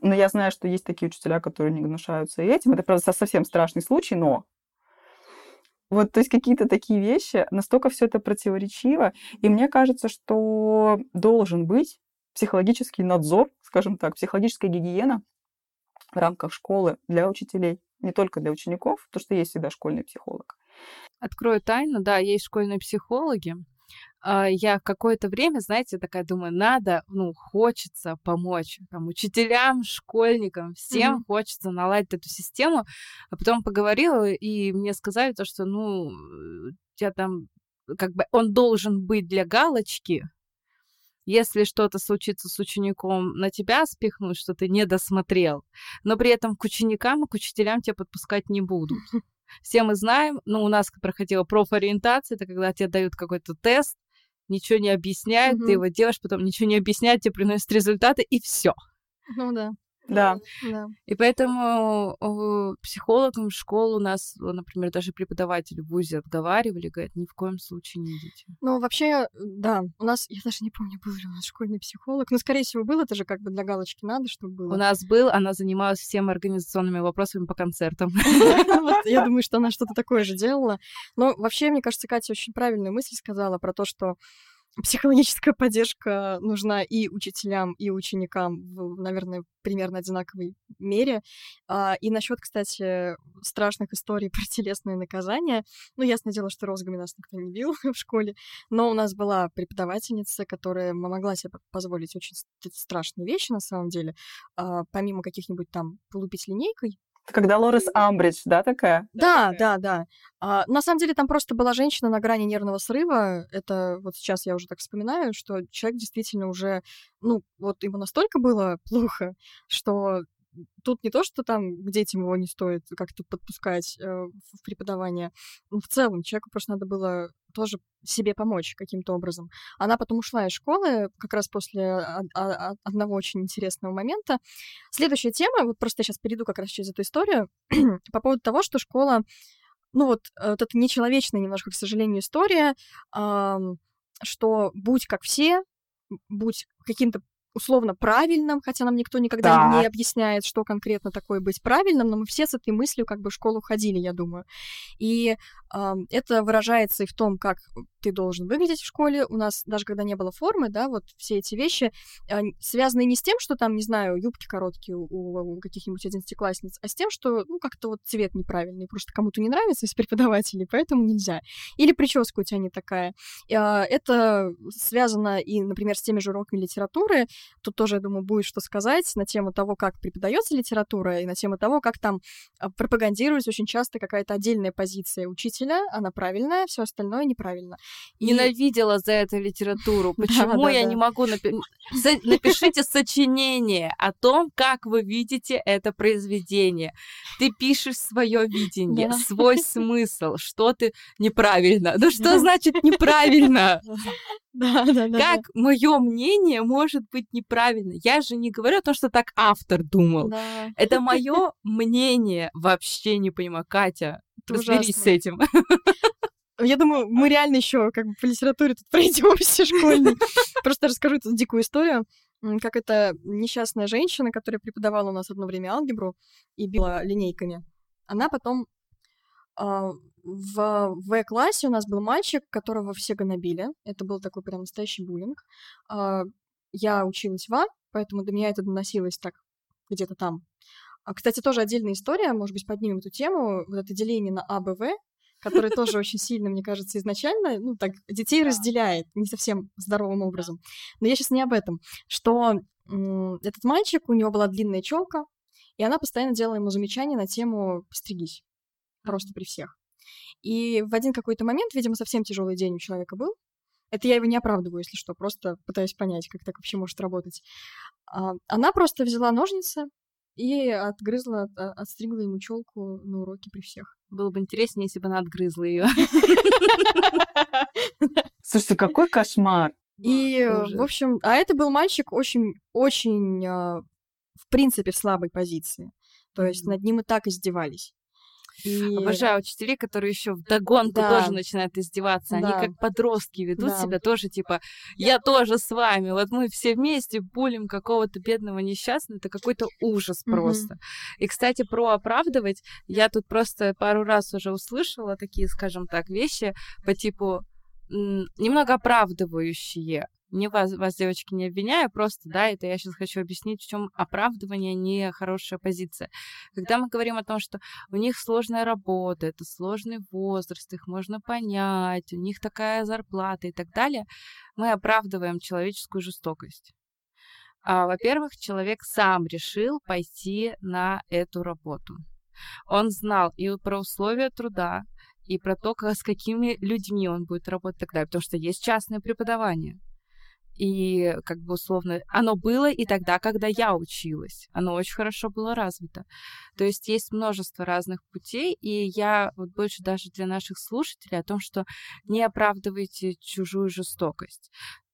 Но я знаю, что есть такие учителя, которые не гнушаются этим. Это, правда, совсем страшный случай, но вот, то есть какие-то такие вещи, настолько все это противоречиво. И мне кажется, что должен быть психологический надзор, скажем так, психологическая гигиена в рамках школы для учителей не только для учеников, потому что есть всегда школьный психолог. Открою тайну, да, есть школьные психологи. А, я какое-то время, знаете, такая думаю, надо, ну, хочется помочь там, учителям, школьникам, всем mm-hmm. хочется наладить эту систему. А потом поговорила, и мне сказали то, что, ну, я там, как бы, он должен быть для галочки, если что-то случится с учеником, на тебя спихнуть, что ты не досмотрел, но при этом к ученикам и к учителям тебя подпускать не будут. Все мы знаем, ну, у нас проходила профориентация, это когда тебе дают какой-то тест, ничего не объясняют, mm-hmm. ты его делаешь, потом ничего не объясняют, тебе приносят результаты, и все. Ну да. Да. да. И поэтому психологам в школу у нас, например, даже преподаватели в ВУЗе отговаривали, говорят, ни в коем случае не идите. Ну, вообще, да, у нас, я даже не помню, был ли у нас школьный психолог, но, скорее всего, был, это же как бы для галочки надо, чтобы было. У нас был, она занималась всеми организационными вопросами по концертам. Я думаю, что она что-то такое же делала. Но вообще, мне кажется, Катя очень правильную мысль сказала про то, что психологическая поддержка нужна и учителям, и ученикам в, наверное, примерно одинаковой мере. А, и насчет, кстати, страшных историй про телесные наказания. Ну, ясное дело, что розгами нас никто не бил в школе, но у нас была преподавательница, которая могла себе позволить очень страшные вещи, на самом деле. А, помимо каких-нибудь там полупить линейкой, когда Лорес Амбридж, да, такая? Да, да, да. А, на самом деле там просто была женщина на грани нервного срыва. Это вот сейчас я уже так вспоминаю, что человек действительно уже, ну, вот ему настолько было плохо, что тут не то, что там к детям его не стоит как-то подпускать э, в преподавание. В целом, человеку просто надо было тоже себе помочь каким-то образом. Она потом ушла из школы как раз после одного очень интересного момента. Следующая тема, вот просто я сейчас перейду как раз через эту историю, по поводу того, что школа, ну вот, э, вот это нечеловечная немножко, к сожалению, история, что будь как все, будь каким-то условно правильным, хотя нам никто никогда да. не объясняет, что конкретно такое быть правильным, но мы все с этой мыслью как бы в школу ходили, я думаю. И э, это выражается и в том, как ты должен выглядеть в школе. У нас даже когда не было формы, да, вот все эти вещи а, связаны не с тем, что там, не знаю, юбки короткие у, у каких-нибудь одиннадцатиклассниц, а с тем, что, ну, как-то вот цвет неправильный, просто кому-то не нравится из преподавателей, поэтому нельзя. Или прическа у тебя не такая. А, это связано и, например, с теми же уроками литературы. Тут тоже, я думаю, будет что сказать на тему того, как преподается литература, и на тему того, как там а, пропагандируется очень часто какая-то отдельная позиция учителя, она правильная, все остальное неправильно. И... Ненавидела за это литературу. Почему да, я да. не могу напи... напишите сочинение о том, как вы видите это произведение. Ты пишешь свое видение, да. свой смысл, что ты неправильно. Да что значит неправильно? Да, да, да. Как мое мнение может быть неправильно? Я же не говорю о том, что так автор думал. Да. Это мое мнение. Вообще не понимаю, Катя. Разберись с этим. Я думаю, мы реально еще как бы по литературе тут пройдемся школьной. Просто расскажу эту дикую историю, как эта несчастная женщина, которая преподавала у нас одно время алгебру и била линейками, она потом а, в В-классе у нас был мальчик, которого все гонобили. Это был такой прям настоящий буллинг. А, я училась в А, поэтому до меня это доносилось так где-то там. А, кстати, тоже отдельная история, может быть, поднимем эту тему. Вот это деление на А, Б, В, который тоже очень сильно, мне кажется, изначально, ну, так, детей разделяет не совсем здоровым образом. Но я сейчас не об этом. Что этот мальчик, у него была длинная челка, и она постоянно делала ему замечания на тему «постригись». Просто при всех. И в один какой-то момент, видимо, совсем тяжелый день у человека был. Это я его не оправдываю, если что, просто пытаюсь понять, как так вообще может работать. А, она просто взяла ножницы и отгрызла, а, отстригла ему челку на уроке при всех. Было бы интереснее, если бы она отгрызла ее. Слушайте, какой кошмар! И, в общем, а это был мальчик очень, очень, а, в принципе, в слабой позиции. То есть над ним и так издевались. И... Обожаю учителей, которые еще в догонку да. тоже начинают издеваться. Да. Они как подростки ведут да. себя тоже, типа, я тоже с вами. Вот мы все вместе булим какого-то бедного несчастного. Это какой-то ужас mm-hmm. просто. И, кстати, про оправдывать. Я тут просто пару раз уже услышала такие, скажем так, вещи по типу немного оправдывающие не вас, вас, девочки, не обвиняю, просто, да, это я сейчас хочу объяснить, в чем оправдывание не хорошая позиция. Когда мы говорим о том, что у них сложная работа, это сложный возраст, их можно понять, у них такая зарплата и так далее, мы оправдываем человеческую жестокость. А, во-первых, человек сам решил пойти на эту работу. Он знал и про условия труда, и про то, с какими людьми он будет работать и так далее, потому что есть частное преподавание. И как бы условно, оно было и тогда, когда я училась. Оно очень хорошо было развито. То есть есть множество разных путей, и я вот больше даже для наших слушателей о том, что не оправдывайте чужую жестокость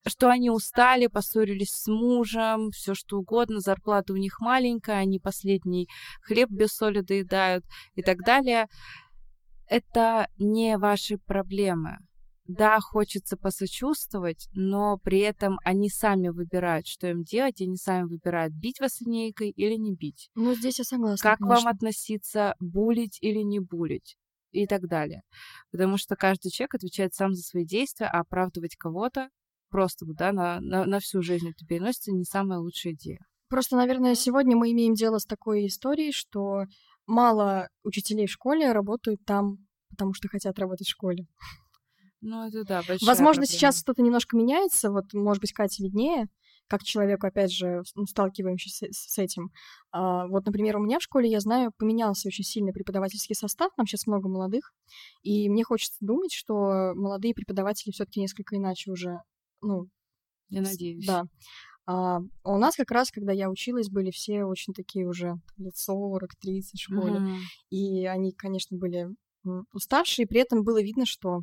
что они устали, поссорились с мужем, все что угодно, зарплата у них маленькая, они последний хлеб без соли доедают и так далее. Это не ваши проблемы да, хочется посочувствовать, но при этом они сами выбирают, что им делать, и они сами выбирают, бить вас линейкой или не бить. Ну, здесь я согласна. Как конечно. вам относиться, булить или не булить и так далее. Потому что каждый человек отвечает сам за свои действия, а оправдывать кого-то просто да, на, на, на всю жизнь это переносится не самая лучшая идея. Просто, наверное, сегодня мы имеем дело с такой историей, что мало учителей в школе работают там, потому что хотят работать в школе. Ну, это да, Возможно, проблема. сейчас что-то немножко меняется. Вот, может быть, Катя виднее, как человеку, опять же, ну, сталкиваемся с, этим. А, вот, например, у меня в школе, я знаю, поменялся очень сильно преподавательский состав. Там сейчас много молодых. И мне хочется думать, что молодые преподаватели все таки несколько иначе уже, ну... Я надеюсь. Да. А, у нас как раз, когда я училась, были все очень такие уже лет 40-30 в школе. Mm-hmm. И они, конечно, были уставшие, при этом было видно, что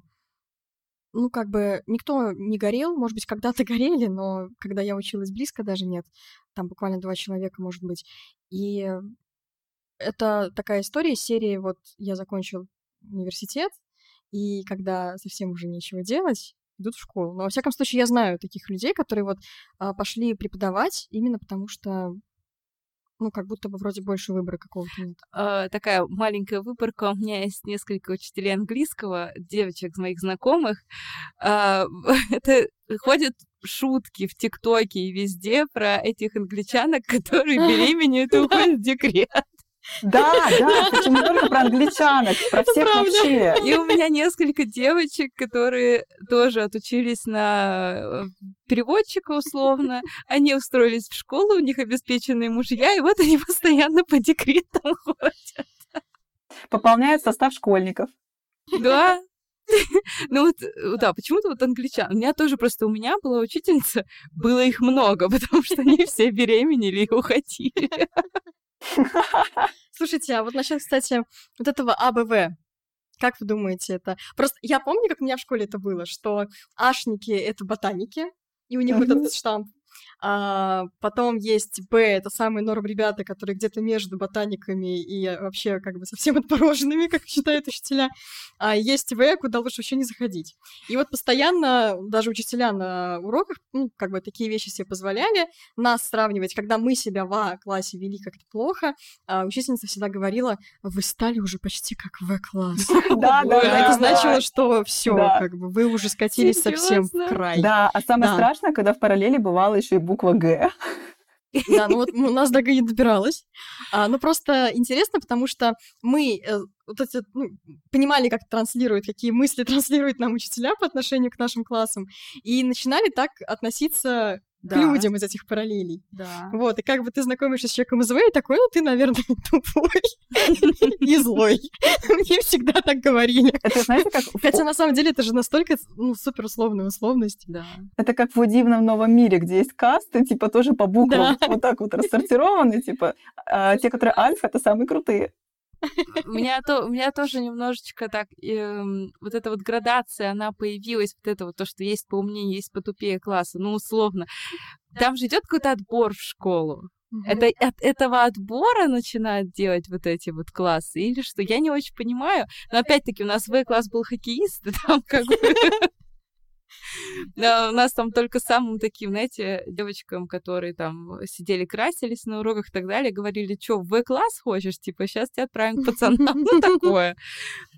ну, как бы никто не горел, может быть, когда-то горели, но когда я училась близко, даже нет. Там буквально два человека, может быть. И это такая история серии, вот я закончил университет, и когда совсем уже нечего делать, идут в школу. Но, во всяком случае, я знаю таких людей, которые вот а, пошли преподавать именно потому, что ну, как будто бы вроде больше выбора какого-то нет. Э, такая маленькая выборка. У меня есть несколько учителей английского, девочек моих знакомых. Э, это ходят шутки в ТикТоке и везде про этих англичанок, которые беременеют и уходят в декрет. Да, да, причем не только про англичанок, про всех вообще. И у меня несколько девочек, которые тоже отучились на э, переводчика условно. Они устроились в школу, у них обеспеченные мужья, и вот они постоянно по декретам ходят. Пополняют состав школьников. Да, ну вот, э, да, почему-то вот англичан. У меня тоже просто, у меня была учительница, было их много, потому что они все беременели и уходили. Слушайте, а вот насчет, кстати, вот этого АБВ, как вы думаете, это... Просто я помню, как у меня в школе это было, что ашники — это ботаники, и у них вот этот штамп. А, потом есть Б, это самые норм ребята, которые где-то между ботаниками и вообще как бы совсем отмороженными, как считают учителя. А есть В, куда лучше вообще не заходить. И вот постоянно даже учителя на уроках, ну, как бы такие вещи себе позволяли нас сравнивать, когда мы себя в А-классе вели как-то плохо, а учительница всегда говорила, вы стали уже почти как В-класс. Да, да, Это значило, что все, как бы вы уже скатились совсем в край. Да, а самое страшное, когда в параллели бывало еще и буква Г. Да, ну вот у нас до Г не добиралась. А, ну просто интересно, потому что мы э, вот эти, ну, понимали, как транслируют, какие мысли транслируют нам учителя по отношению к нашим классам, и начинали так относиться да. к людям из этих параллелей. Да. Вот, и как бы ты знакомишься с человеком из В, и такой, ну, ты, наверное, тупой и злой. Мне всегда так говорили. Это, знаете, как... Хотя, на самом деле, это же настолько, ну, супер условная условность. Да. Это как в «Дивном новом мире», где есть касты, типа, тоже по буквам вот так вот рассортированы, типа, а те, которые альфа, это самые крутые. У меня, то, у меня тоже немножечко так, э, вот эта вот градация, она появилась, вот это вот то, что есть поумнее, есть потупее класса, ну, условно. Там же идет какой-то отбор в школу. Это от этого отбора начинают делать вот эти вот классы или что? Я не очень понимаю. Но опять-таки у нас В-класс был хоккеист, и там как бы да, у нас там только самым таким, знаете, девочкам, которые там сидели, красились на уроках и так далее, говорили, что, в В-класс хочешь? Типа, сейчас тебя отправим к пацанам. Ну, такое.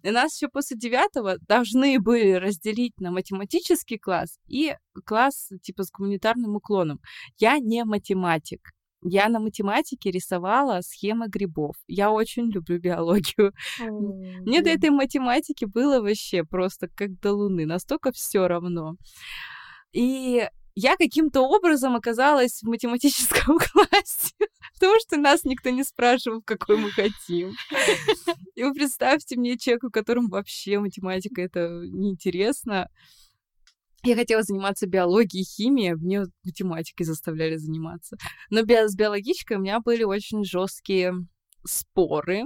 И нас еще после девятого должны были разделить на математический класс и класс, типа, с гуманитарным уклоном. Я не математик. Я на математике рисовала схемы грибов. Я очень люблю биологию. Мне до этой математики было вообще просто как до луны. Настолько все равно. И я каким-то образом оказалась в математическом классе, потому что нас никто не спрашивал, какой мы хотим. И вы представьте мне человеку, которому вообще математика это неинтересно. Я хотела заниматься биологией, химией, мне математикой заставляли заниматься. Но с биологичкой у меня были очень жесткие споры.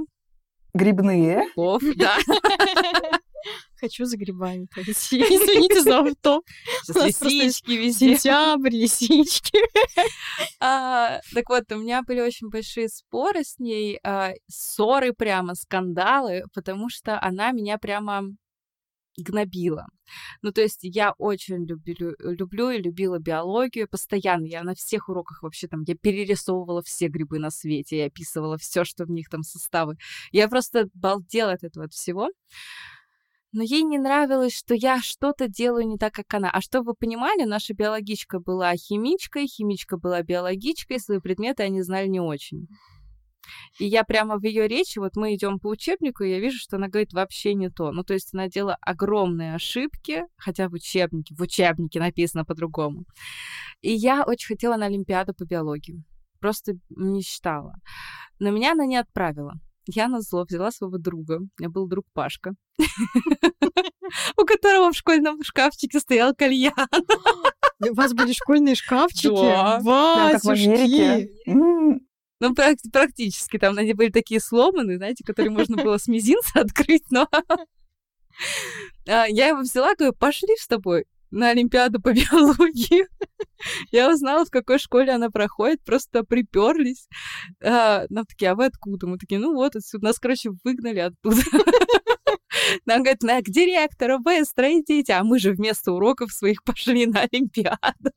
Грибные. Оф, да. Хочу за грибами пойти. Извините за авто. Лисички везде. Сентябрь, лисички. а, так вот, у меня были очень большие споры с ней, а, ссоры прямо, скандалы, потому что она меня прямо гнобила. Ну, то есть я очень люблю, люблю и любила биологию постоянно. Я на всех уроках вообще там, я перерисовывала все грибы на свете, я описывала все, что в них там составы. Я просто балдела от этого от всего. Но ей не нравилось, что я что-то делаю не так, как она. А чтобы вы понимали, наша биологичка была химичкой, химичка была биологичкой, свои предметы они знали не очень. И я прямо в ее речи, вот мы идем по учебнику, и я вижу, что она говорит вообще не то. Ну, то есть она делала огромные ошибки, хотя в учебнике, в учебнике написано по-другому. И я очень хотела на Олимпиаду по биологии. Просто мечтала. Но меня она не отправила. Я на зло взяла своего друга. У меня был друг Пашка, у которого в школьном шкафчике стоял кальян. У вас были школьные шкафчики? Да. Да, Ну, прак- практически. Там они были такие сломанные, знаете, которые можно было с мизинца открыть, но... А, Я его взяла, говорю, пошли с тобой на Олимпиаду по биологии. Я узнала, в какой школе она проходит, просто приперлись. Нам такие, а вы откуда? Мы такие, ну вот отсюда. Нас, короче, выгнали оттуда. Нам говорят, на, к директору быстро идите. А мы же вместо уроков своих пошли на Олимпиаду.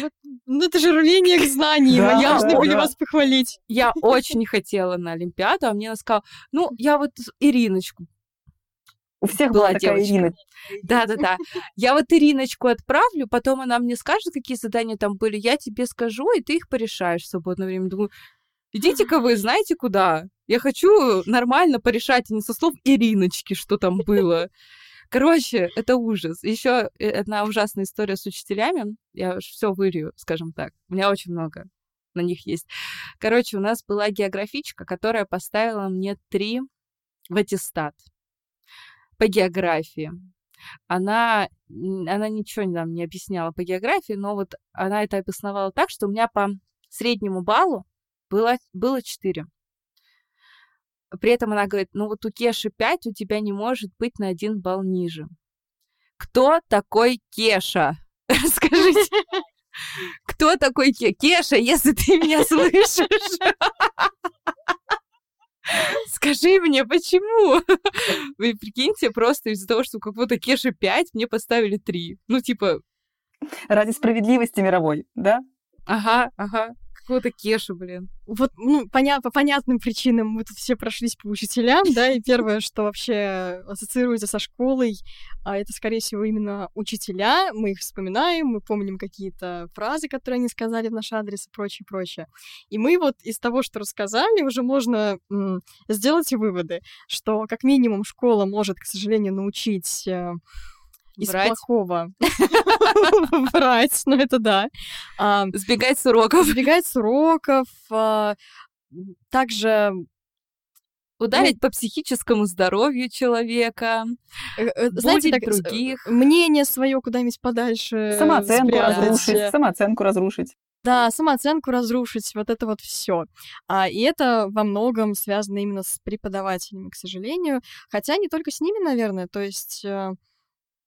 Вот Ну, это же рвение к знаниям, Да, а я да, должны были да. вас похвалить. Я очень хотела на Олимпиаду, а мне она сказала, ну, я вот Ириночку У всех была была такая девочка. Ирина. Да-да-да. Я вот Ириночку отправлю, потом она мне скажет, какие задания там были, я тебе скажу, и ты их порешаешь в свободное время. Думаю, идите-ка вы знаете куда? Я хочу нормально порешать, а не со слов Ириночки, что там было. Короче, это ужас. Еще одна ужасная история с учителями. Я все вырью, скажем так. У меня очень много на них есть. Короче, у нас была географичка, которая поставила мне три в аттестат по географии. Она, она ничего нам не объясняла по географии, но вот она это обосновала так, что у меня по среднему баллу было, было 4. При этом она говорит, ну вот у Кеши 5, у тебя не может быть на один балл ниже. Кто такой Кеша? Расскажите. Кто такой Ке? Кеша, если ты меня слышишь? Скажи мне, почему? Вы прикиньте, просто из-за того, что у какого-то Кеши 5, мне поставили 3. Ну, типа, Ради справедливости мировой, да? ага, ага, какого-то Кеша, блин. Вот, ну, поня- по понятным причинам мы тут все прошлись по учителям, да, и первое, что вообще ассоциируется со школой, а это, скорее всего, именно учителя. Мы их вспоминаем, мы помним какие-то фразы, которые они сказали в наш адрес и прочее, прочее. И мы вот из того, что рассказали, уже можно сделать выводы, что как минимум школа может, к сожалению, научить э, из Врать. плохого врать, ну это да. А, Сбегать с уроков. Избегать с уроков, а, также Ударить по психическому здоровью человека. э, э, знаете, так, с- других. мнение свое куда-нибудь подальше Самооценку спрятать. разрушить, самооценку разрушить. Да, самооценку разрушить, вот это вот все. А, и это во многом связано именно с преподавателями, к сожалению. Хотя не только с ними, наверное. То есть, э,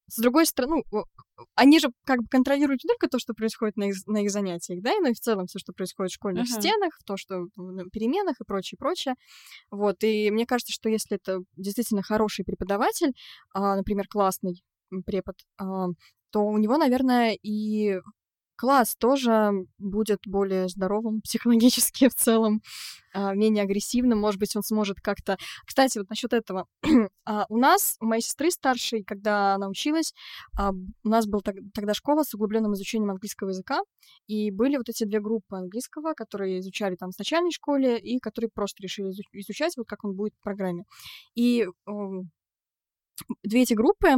с другой стороны, ну, они же как бы контролируют не только то, что происходит на их, на их занятиях, да, но и в целом все, что происходит в школьных Мгм. стенах, то, что на переменах и прочее, прочее. Вот, и мне кажется, что если это действительно хороший преподаватель, а, например, классный препод, а, то у него, наверное, и класс тоже будет более здоровым психологически в целом, а, менее агрессивным. Может быть, он сможет как-то... Кстати, вот насчет этого. А, У нас, у моей сестры старшей, когда она училась, а, у нас была тогда школа с углубленным изучением английского языка, и были вот эти две группы английского, которые изучали там в начальной школе, и которые просто решили изу- изучать, вот как он будет в программе. И м, две эти группы,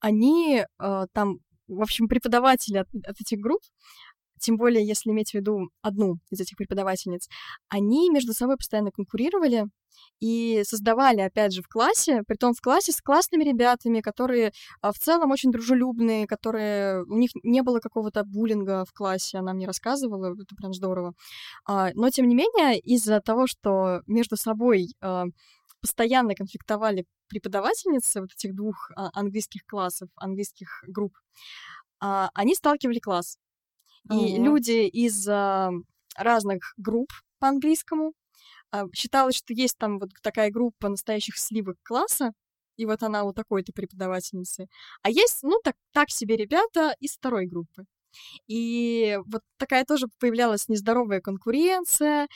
они э, там, в общем, преподаватели от, от этих групп, тем более, если иметь в виду одну из этих преподавательниц, они между собой постоянно конкурировали и создавали, опять же, в классе, притом в классе с классными ребятами, которые а, в целом очень дружелюбные, которые... У них не было какого-то буллинга в классе, она мне рассказывала, это прям здорово. А, Но, тем не менее, из-за того, что между собой а, постоянно конфликтовали преподавательницы вот этих двух а, английских классов, английских групп, а, они сталкивали класс. И Ого. люди из а, разных групп по английскому считалось, что есть там вот такая группа настоящих сливок класса, и вот она у такой-то преподавательницы. А есть, ну, так, так себе ребята из второй группы. И вот такая тоже появлялась нездоровая конкуренция,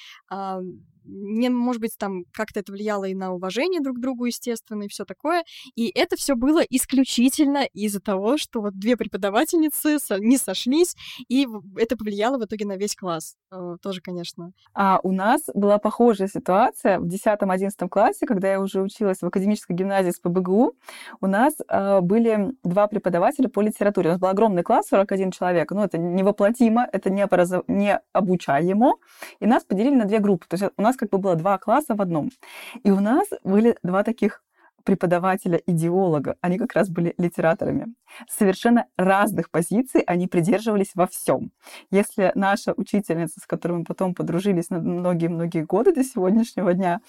не, может быть, там как-то это влияло и на уважение друг к другу, естественно, и все такое. И это все было исключительно из-за того, что вот две преподавательницы со- не сошлись, и это повлияло в итоге на весь класс. Э, Тоже, конечно. А у нас была похожая ситуация в 10-11 классе, когда я уже училась в академической гимназии с ПБГУ. У нас э, были два преподавателя по литературе. У нас был огромный класс, 41 человек. Ну, это невоплотимо, это не, образов... не обучаемо. И нас поделили на две группы. То есть у нас как бы было два класса в одном. И у нас были два таких преподавателя-идеолога. Они как раз были литераторами. Совершенно разных позиций они придерживались во всем. Если наша учительница, с которой мы потом подружились на многие-многие годы до сегодняшнего дня,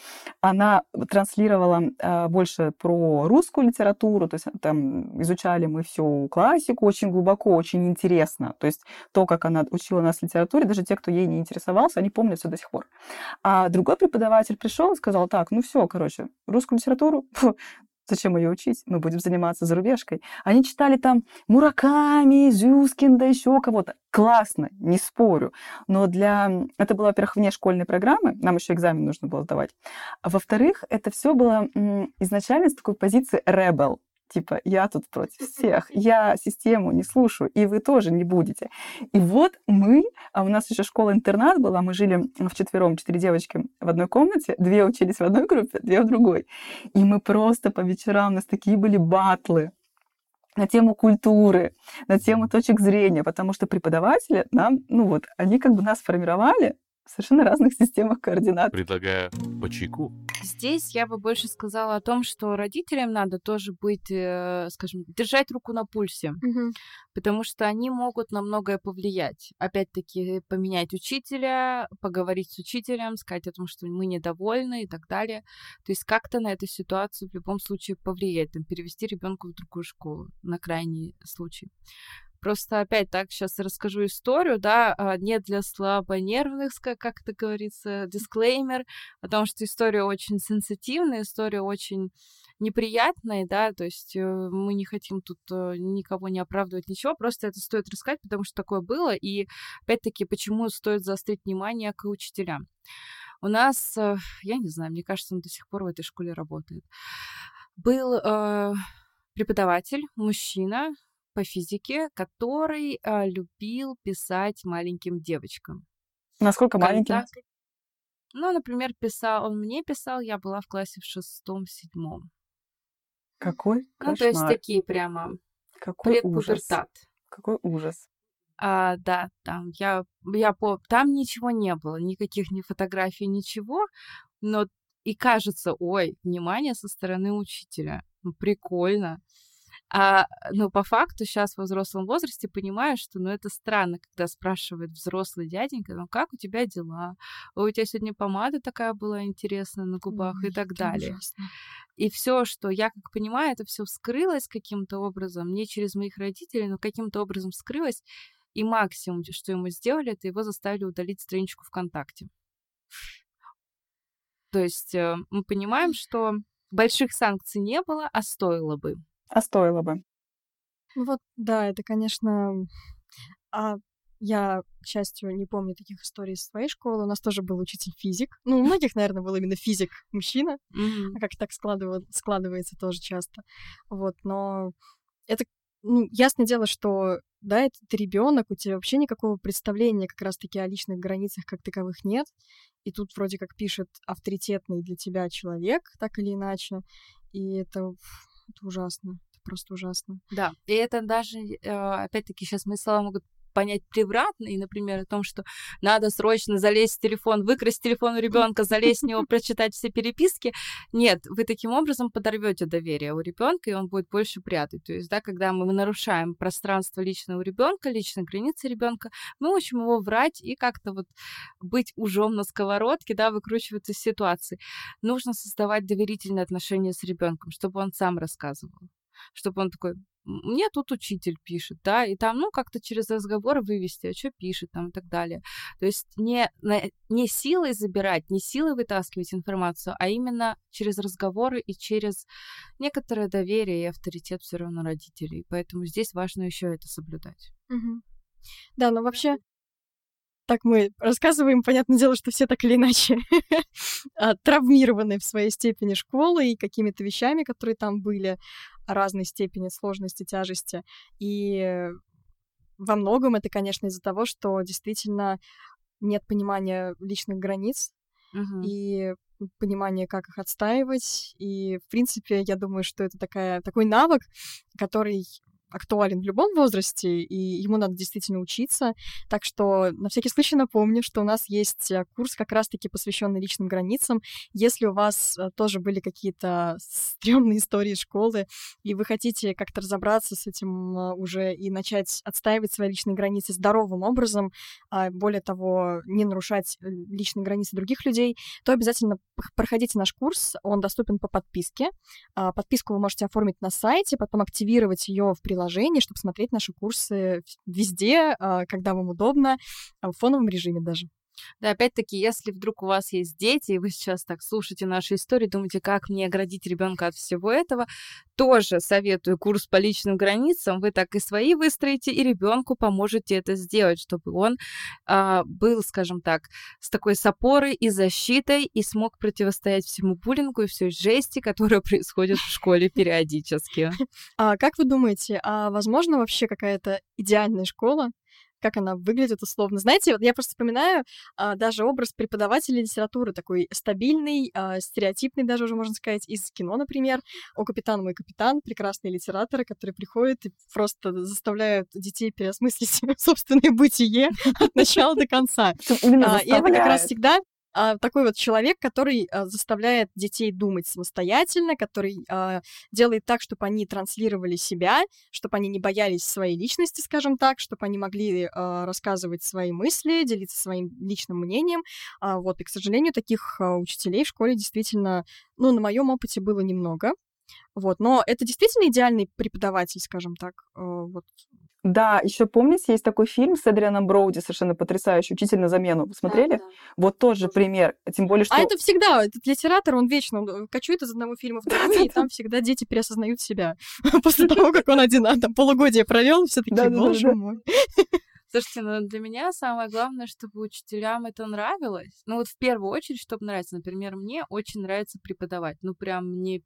она транслировала э, больше про русскую литературу, то есть там изучали мы всю классику очень глубоко, очень интересно. То есть то, как она учила нас литературе, даже те, кто ей не интересовался, они помнят все до сих пор. А другой преподаватель пришел и сказал, так, ну все, короче, русскую литературу, Зачем ее учить? Мы будем заниматься зарубежкой. Они читали там Мураками, Зюскин, да еще кого-то. Классно, не спорю. Но для... Это было, во-первых, вне школьной программы. Нам еще экзамен нужно было сдавать. А во-вторых, это все было изначально с такой позиции rebel типа, я тут против всех, я систему не слушаю, и вы тоже не будете. И вот мы, а у нас еще школа-интернат была, мы жили в четвером, четыре девочки в одной комнате, две учились в одной группе, две в другой. И мы просто по вечерам, у нас такие были батлы, на тему культуры, на тему точек зрения, потому что преподаватели нам, ну вот, они как бы нас формировали совершенно разных системах координат. Предлагаю по чайку. Здесь я бы больше сказала о том, что родителям надо тоже быть, э, скажем, держать руку на пульсе, Мгм. потому что они могут на многое повлиять. Опять-таки, поменять учителя, поговорить с учителем, сказать о том, что мы недовольны и так далее. То есть как-то на эту ситуацию в любом случае повлиять, там, перевести ребенка в другую школу на крайний случай. Просто опять так сейчас расскажу историю, да, а, не для слабонервных, как это говорится, дисклеймер, потому что история очень сенситивная, история очень неприятная, да, то есть э, мы не хотим тут э, никого не оправдывать, ничего, просто это стоит рассказать, потому что такое было, и опять-таки, почему стоит заострить внимание к учителям. У нас, э, я не знаю, мне кажется, он до сих пор в этой школе работает. Был э, преподаватель, мужчина, по физике, который а, любил писать маленьким девочкам. Насколько маленьким? Контакт- Ну, например, писал, он мне писал, я была в классе в шестом-седьмом. Какой Ну, то есть кошмар. такие прямо Какой ужас. Какой ужас. А, да, там я, я по, там ничего не было, никаких ни фотографий, ничего, но и кажется, ой, внимание со стороны учителя, прикольно. А, ну, по факту сейчас во взрослом возрасте понимаю, что, ну, это странно, когда спрашивает взрослый дяденька, ну, как у тебя дела? Ой, у тебя сегодня помада такая была интересная на губах и Ой, так это далее. ужасно. И все, что я как понимаю, это все вскрылось каким-то образом, не через моих родителей, но каким-то образом вскрылось. И максимум, что ему сделали, это его заставили удалить страничку ВКонтакте. То есть э, мы понимаем, что больших санкций не было, а стоило бы. А стоило бы. Ну вот, да, это, конечно... А я, к счастью, не помню таких историй из своей школы. У нас тоже был учитель физик. Ну, у многих, наверное, был именно физик-мужчина. Мгм. А как так складыва- складывается тоже часто. Вот, но это, ну, ясное дело, что, да, этот ребенок, у тебя вообще никакого представления как раз-таки о личных границах как таковых нет. И тут вроде как пишет авторитетный для тебя человек, так или иначе. И это, это ужасно. Это просто ужасно. Да, и это даже, э, опять-таки, сейчас мои слова могут понять превратно, и, например, о том, что надо срочно залезть в телефон, выкрасть телефон у ребенка, залезть в него, прочитать все переписки. Нет, вы таким образом подорвете доверие у ребенка, и он будет больше прятать. То есть, да, когда мы нарушаем пространство личного ребенка, личные границы ребенка, мы учим его врать и как-то вот быть ужом на сковородке, да, выкручиваться из ситуации. Нужно создавать доверительные отношения с ребенком, чтобы он сам рассказывал чтобы он такой, мне тут учитель пишет, да, и там, ну, как-то через разговор вывести, а что пишет там и так далее. То есть не, не силой забирать, не силой вытаскивать информацию, а именно через разговоры и через некоторое доверие и авторитет все равно родителей. Поэтому здесь важно еще это соблюдать. Мгм. Да, но вообще, так мы рассказываем, понятное дело, что все так или иначе а, травмированы в своей степени школой и какими-то вещами, которые там были, разной степени сложности, тяжести. И во многом это, конечно, из-за того, что действительно нет понимания личных границ Мгм. и понимания, как их отстаивать. И, в принципе, я думаю, что это такая, такой навык, который актуален в любом возрасте, и ему надо действительно учиться. Так что на всякий случай напомню, что у нас есть э, курс как раз-таки посвященный личным границам. Если у вас э, тоже были какие-то стрёмные истории школы, и вы хотите как-то разобраться с этим э, уже и начать отстаивать свои личные границы здоровым образом, а более того, не нарушать личные границы других людей, то обязательно проходите наш курс. Он доступен по подписке. А, Подписку вы можете оформить на сайте, потом активировать ее в приложении, чтобы смотреть наши курсы везде, а, когда вам удобно, а, в фоновом режиме даже. Да, опять-таки, если вдруг у вас есть дети, и вы сейчас так слушаете наши истории, думаете, как мне оградить ребенка от всего этого, тоже советую курс по личным границам. Вы так и свои выстроите, и ребенку поможете это сделать, чтобы он а, был, скажем так, с такой с опорой и защитой и смог противостоять всему буллингу и всей жести, которая происходит в школе периодически. А как вы думаете, а возможно вообще какая-то идеальная школа, как она выглядит условно. Знаете, вот я просто вспоминаю а, даже образ преподавателя литературы, такой стабильный, а, стереотипный даже уже, можно сказать, из кино, например. «О, капитан, мой капитан», прекрасные литераторы, которые приходят и просто заставляют детей переосмыслить собственное бытие от начала до конца. А, и это как раз всегда такой вот человек, который а, заставляет детей думать самостоятельно, который а, делает так, чтобы они транслировали себя, чтобы они не боялись своей личности, скажем так, чтобы они могли а, рассказывать свои мысли, делиться своим личным мнением. А, вот, и, к сожалению, таких а, учителей в школе действительно, ну, на моем опыте было немного. Вот, но это действительно идеальный преподаватель, скажем так. А, вот. Да, еще помните, есть такой фильм с Эдрианом Броуди, совершенно потрясающий, «Учитель на замену». Вы смотрели? Да, да. Вот тот же пример. Тем более, что... А это всегда, этот литератор, он вечно он э, кочует из одного фильма в другой, и там всегда дети переосознают себя. После того, как он один а, там полугодие провел, все таки боже мой. Слушайте, ну для меня самое главное, чтобы учителям это нравилось. Ну вот в первую очередь, чтобы нравится. Например, мне очень нравится преподавать. Ну прям мне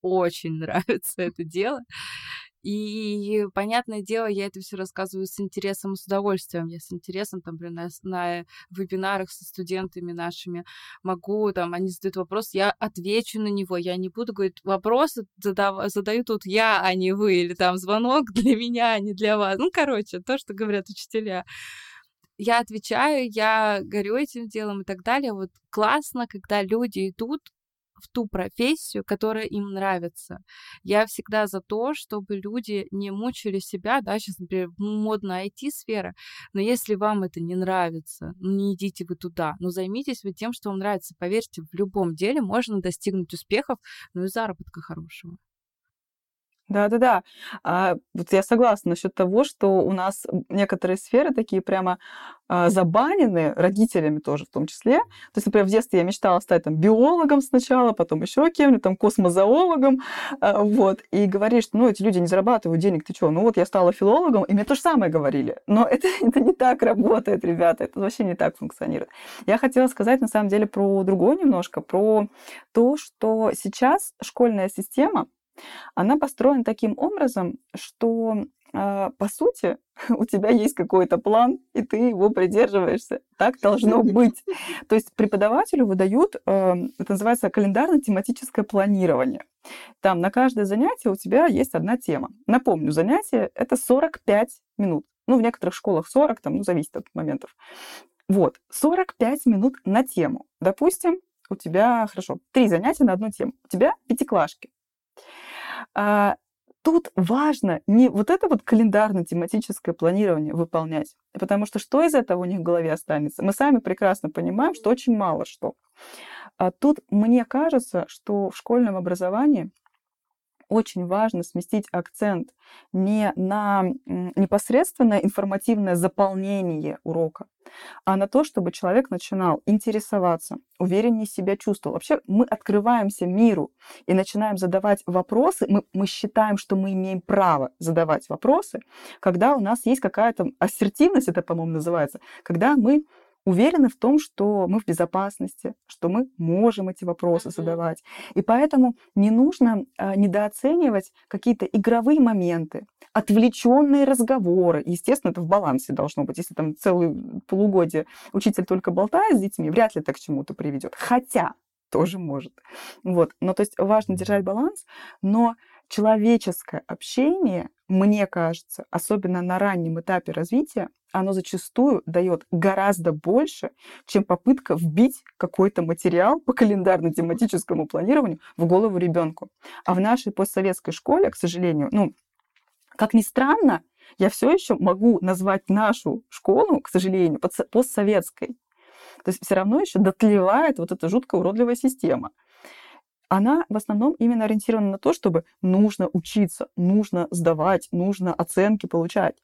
очень нравится это дело. И, понятное дело, я это все рассказываю с интересом и с удовольствием. Я с интересом, там, например, на, на вебинарах со студентами нашими могу, там, они задают вопрос, я отвечу на него, я не буду говорить, вопросы задав... задаю тут я, а не вы, или там звонок для меня, а не для вас. Ну, короче, то, что говорят учителя я отвечаю, я горю этим делом и так далее. Вот классно, когда люди идут в ту профессию, которая им нравится. Я всегда за то, чтобы люди не мучили себя, да, сейчас, например, модная IT-сфера, но если вам это не нравится, ну не идите вы туда, но займитесь вы тем, что вам нравится. Поверьте, в любом деле можно достигнуть успехов, ну и заработка хорошего. Да-да-да. А, вот я согласна насчет того, что у нас некоторые сферы такие прямо а, забанены родителями тоже в том числе. То есть, например, в детстве я мечтала стать там биологом сначала, потом еще кем-нибудь, там космозоологом, а, вот. И говоришь, что ну эти люди не зарабатывают денег, ты что? Ну вот я стала филологом, и мне то же самое говорили. Но это, это не так работает, ребята, это вообще не так функционирует. Я хотела сказать на самом деле про другое немножко, про то, что сейчас школьная система, она построена таким образом, что а, по сути, у тебя есть какой-то план, и ты его придерживаешься. Так должно быть. То есть преподавателю выдают, эм, это называется календарно-тематическое планирование. Там на каждое занятие у тебя есть одна тема. Напомню, занятие — это 45 минут. Ну, в некоторых школах 40, там, ну, зависит от моментов. Вот, 45 минут на тему. Допустим, у тебя, хорошо, три занятия на одну тему. У тебя пятиклашки. А, тут важно не вот это вот календарно-тематическое планирование выполнять, потому что что из этого у них в голове останется? Мы сами прекрасно понимаем, что очень мало что. А тут мне кажется, что в школьном образовании очень важно сместить акцент не на непосредственное информативное заполнение урока, а на то, чтобы человек начинал интересоваться, увереннее себя чувствовал. Вообще мы открываемся миру и начинаем задавать вопросы. Мы, мы считаем, что мы имеем право задавать вопросы, когда у нас есть какая-то ассертивность, это, по-моему, называется, когда мы уверены в том, что мы в безопасности, что мы можем эти вопросы задавать. И поэтому не нужно а, недооценивать какие-то игровые моменты, отвлеченные разговоры. Естественно, это в балансе должно быть. Если там целые полугодие учитель только болтает с детьми, вряд ли это к чему-то приведет. Хотя тоже может. Вот. Но то есть важно держать баланс, но человеческое общение, мне кажется, особенно на раннем этапе развития, оно зачастую дает гораздо больше, чем попытка вбить какой-то материал по календарно-тематическому планированию в голову ребенку. А в нашей постсоветской школе, к сожалению, ну, как ни странно, я все еще могу назвать нашу школу, к сожалению, постсоветской. То есть все равно еще дотлевает вот эта жутко уродливая система. Она в основном именно ориентирована на то, чтобы нужно учиться, нужно сдавать, нужно оценки получать.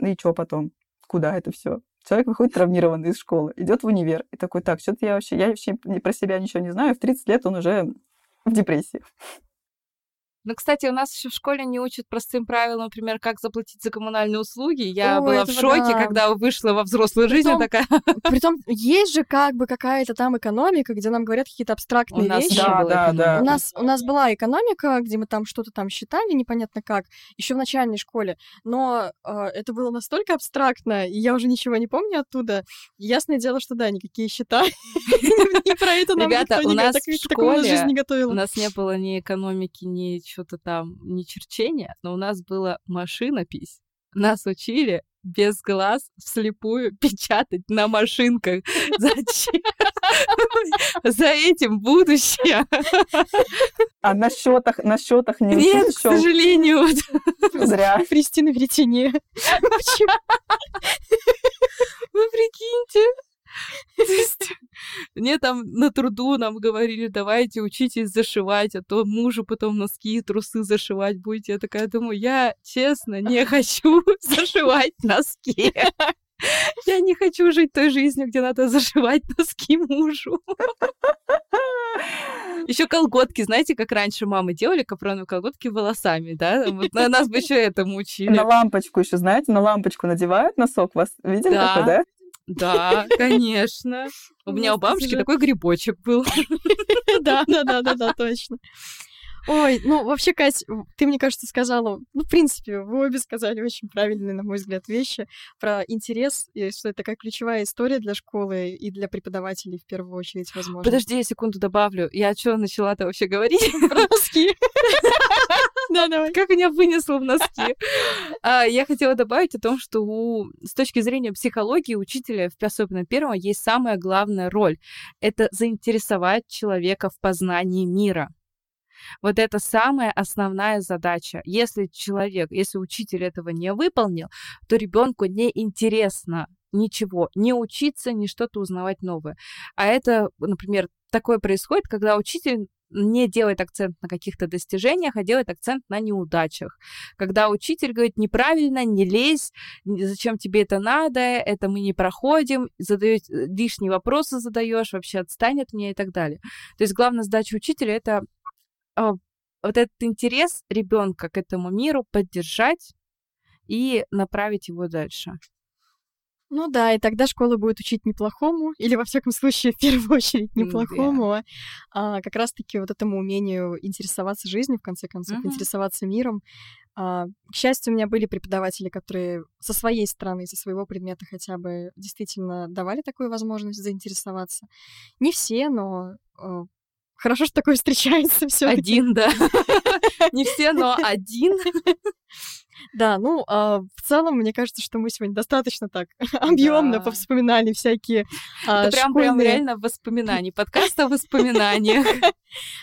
И что потом? куда это все? Человек выходит травмированный из школы, идет в универ и такой, так, что-то я вообще, я вообще про себя ничего не знаю, в 30 лет он уже в депрессии. Ну, кстати, у нас еще в школе не учат простым правилам, например, как заплатить за коммунальные услуги. Я О, была в шоке, да. когда вышла во взрослую жизнь, Притом- такая... Притом есть же как бы какая-то там экономика, где нам говорят какие-то абстрактные У нас вещи. Да, да, да. У нас, у нас была экономика, где мы там что-то там считали, непонятно как, еще в начальной школе, но э, это было настолько абстрактно, и я уже ничего не помню оттуда. Ясное дело, что да, никакие счета. Не про это нам Ребята, у не нас в школе жизнь У нас не было ни экономики, ни что-то там, ни черчения, но у нас была машинопись. Нас учили без глаз вслепую печатать на машинках. Зачем? За этим будущее. А на счетах, на счетах не Нет, к сожалению. Зря. Кристина Веретение. Почему? Вы прикиньте. То есть Мне там на труду нам говорили, давайте учитесь зашивать, а то мужу потом носки и трусы зашивать будете. Я такая думаю, я честно не хочу зашивать носки. Я не хочу жить той жизнью, где надо зашивать носки мужу. Еще колготки, знаете, как раньше мамы делали капроновые колготки волосами, да? Вот на- нас бы еще этому учили. На лампочку еще, знаете, на лампочку надевают носок. Вас видели Да. такой, да? Да, конечно. У меня у бабушки такой грибочек был. Да, да, да, да, да, точно. Ой, ну вообще, Кать, ты, мне кажется, сказала, ну, в принципе, вы обе сказали очень правильные, на мой взгляд, вещи про интерес, и что это такая ключевая история для школы и для преподавателей в первую очередь, возможно. Подожди, я секунду добавлю. Я что начала-то вообще говорить? про носки. Да, давай. Как меня вынесло в носки. А, Я хотела добавить о том, что у, с точки зрения психологии учителя, в особенно первого, есть самая главная роль. Это заинтересовать человека в познании мира. Вот это самая основная задача. Если человек, если учитель этого не выполнил, то ребенку не интересно ничего, не учиться, не что-то узнавать новое. А это, например, такое происходит, когда учитель не делает акцент на каких-то достижениях, а делает акцент на неудачах. Когда учитель говорит, неправильно, не лезь, зачем тебе это надо, это мы не проходим, задаёт, э, лишние вопросы задаешь, вообще отстань от меня и так далее. То есть главная задача учителя это а, вот этот интерес ребенка к этому миру поддержать и направить его дальше. Ну да, и тогда школа будет учить неплохому, или, во всяком случае, в первую очередь неплохому, а как раз-таки вот этому умению интересоваться жизнью, в конце концов, Мгм. интересоваться миром. А, К счастью, у меня были преподаватели, которые со своей стороны, со своего предмета хотя бы действительно давали такую возможность заинтересоваться. Не все, но э, хорошо, что такое встречается все Один, да. Не все, но один. Да, ну, а, в целом, мне кажется, что мы сегодня достаточно так объемно Да. повспоминали всякие а, Это прям, прям школьные- реально воспоминания. Подкаст о воспоминаниях.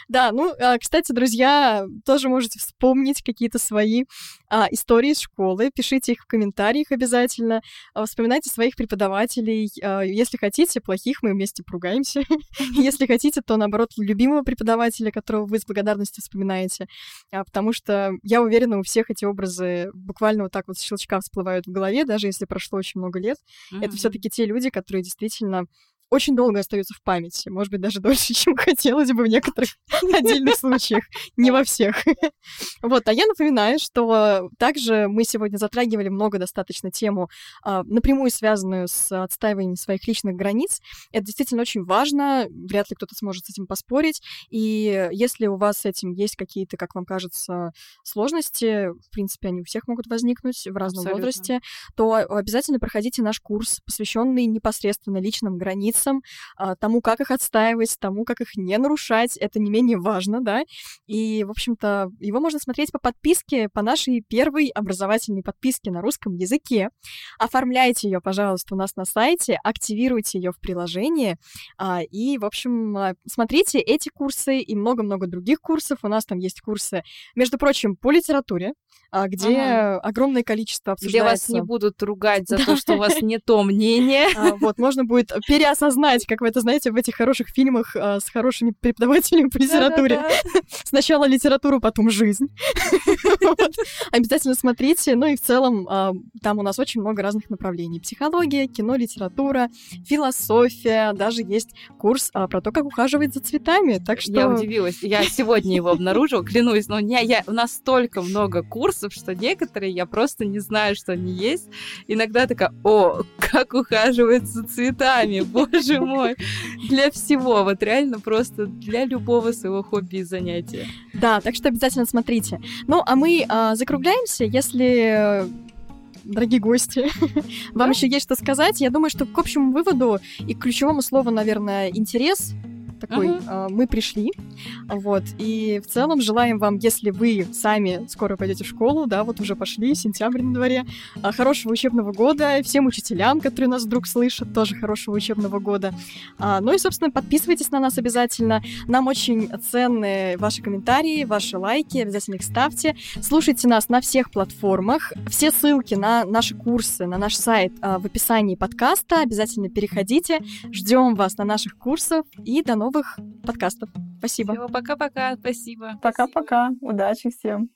Да, ну, а, кстати, друзья, тоже можете вспомнить какие-то свои а, истории из школы. Пишите их в комментариях обязательно. А, Вспоминайте своих преподавателей. А, Если хотите, плохих мы вместе поругаемся. Если хотите, то, наоборот, любимого преподавателя, которого вы с благодарностью вспоминаете. А, Потому что, я уверена, у всех эти образы буквально вот так вот с щелчка всплывают в голове, даже если прошло очень много лет. Это все-таки те люди, которые действительно очень долго остаются в памяти, может быть, даже дольше, чем хотелось бы в некоторых отдельных случаях, не во всех. Вот, а я напоминаю, что также мы сегодня затрагивали много достаточно тему, а, напрямую связанную с отстаиванием своих личных границ. Это действительно очень важно, вряд ли кто-то сможет с этим поспорить, и если у вас с этим есть какие-то, как вам кажется, сложности, в принципе, они у всех могут возникнуть в разном Абсолютно. возрасте, то обязательно проходите наш курс, посвященный непосредственно личным границам, а, тому, как их отстаивать, тому, как их не нарушать. Это не менее важно, да. И, в общем-то, его можно смотреть по подписке, по нашей первой образовательной подписке на русском языке. Оформляйте ее, пожалуйста, у нас на сайте, активируйте ее в приложении. а, И, в общем, а, смотрите эти курсы и много-много других курсов. У нас там есть курсы, между прочим, по литературе, где Ага. огромное количество Где вас обсуждается. не будут ругать за то, что у вас не то мнение. Вот, можно будет переосознать осознать, как вы это знаете в этих хороших фильмах а, с хорошими преподавателями по литературе. Сначала литературу, потом жизнь. Обязательно смотрите. Ну и в целом а, там у нас очень много разных направлений. Психология, кино, литература, философия. Даже есть курс а, про то, как ухаживать за цветами. Так что... Я удивилась. Я сегодня его обнаружила, клянусь. Но я, у нас столько много курсов, что некоторые я просто не знаю, что они есть. Иногда такая, о, как ухаживать за цветами, боже мой. Для всего, вот реально просто для любого своего хобби и занятия. Да, так что обязательно смотрите. Ну, а мы а, закругляемся, если дорогие гости, вам еще есть что сказать. Я думаю, что к общему выводу и к ключевому слову, наверное, интерес такой uh-huh. э, мы пришли, вот, и в целом желаем вам, если вы сами скоро пойдете в школу, да, вот уже пошли, сентябрь на дворе, э, хорошего учебного года, всем учителям, которые нас вдруг слышат, тоже хорошего учебного года. А, ну и, собственно, подписывайтесь на нас обязательно, нам очень ценны ваши комментарии, ваши лайки, обязательно их ставьте, слушайте нас на всех платформах, все ссылки на наши курсы, на наш сайт э, в описании подкаста, обязательно переходите, ждем вас на наших курсах. И до новых новых подкастов. Спасибо. Всего пока-пока. Спасибо. Пока-пока. Удачи всем.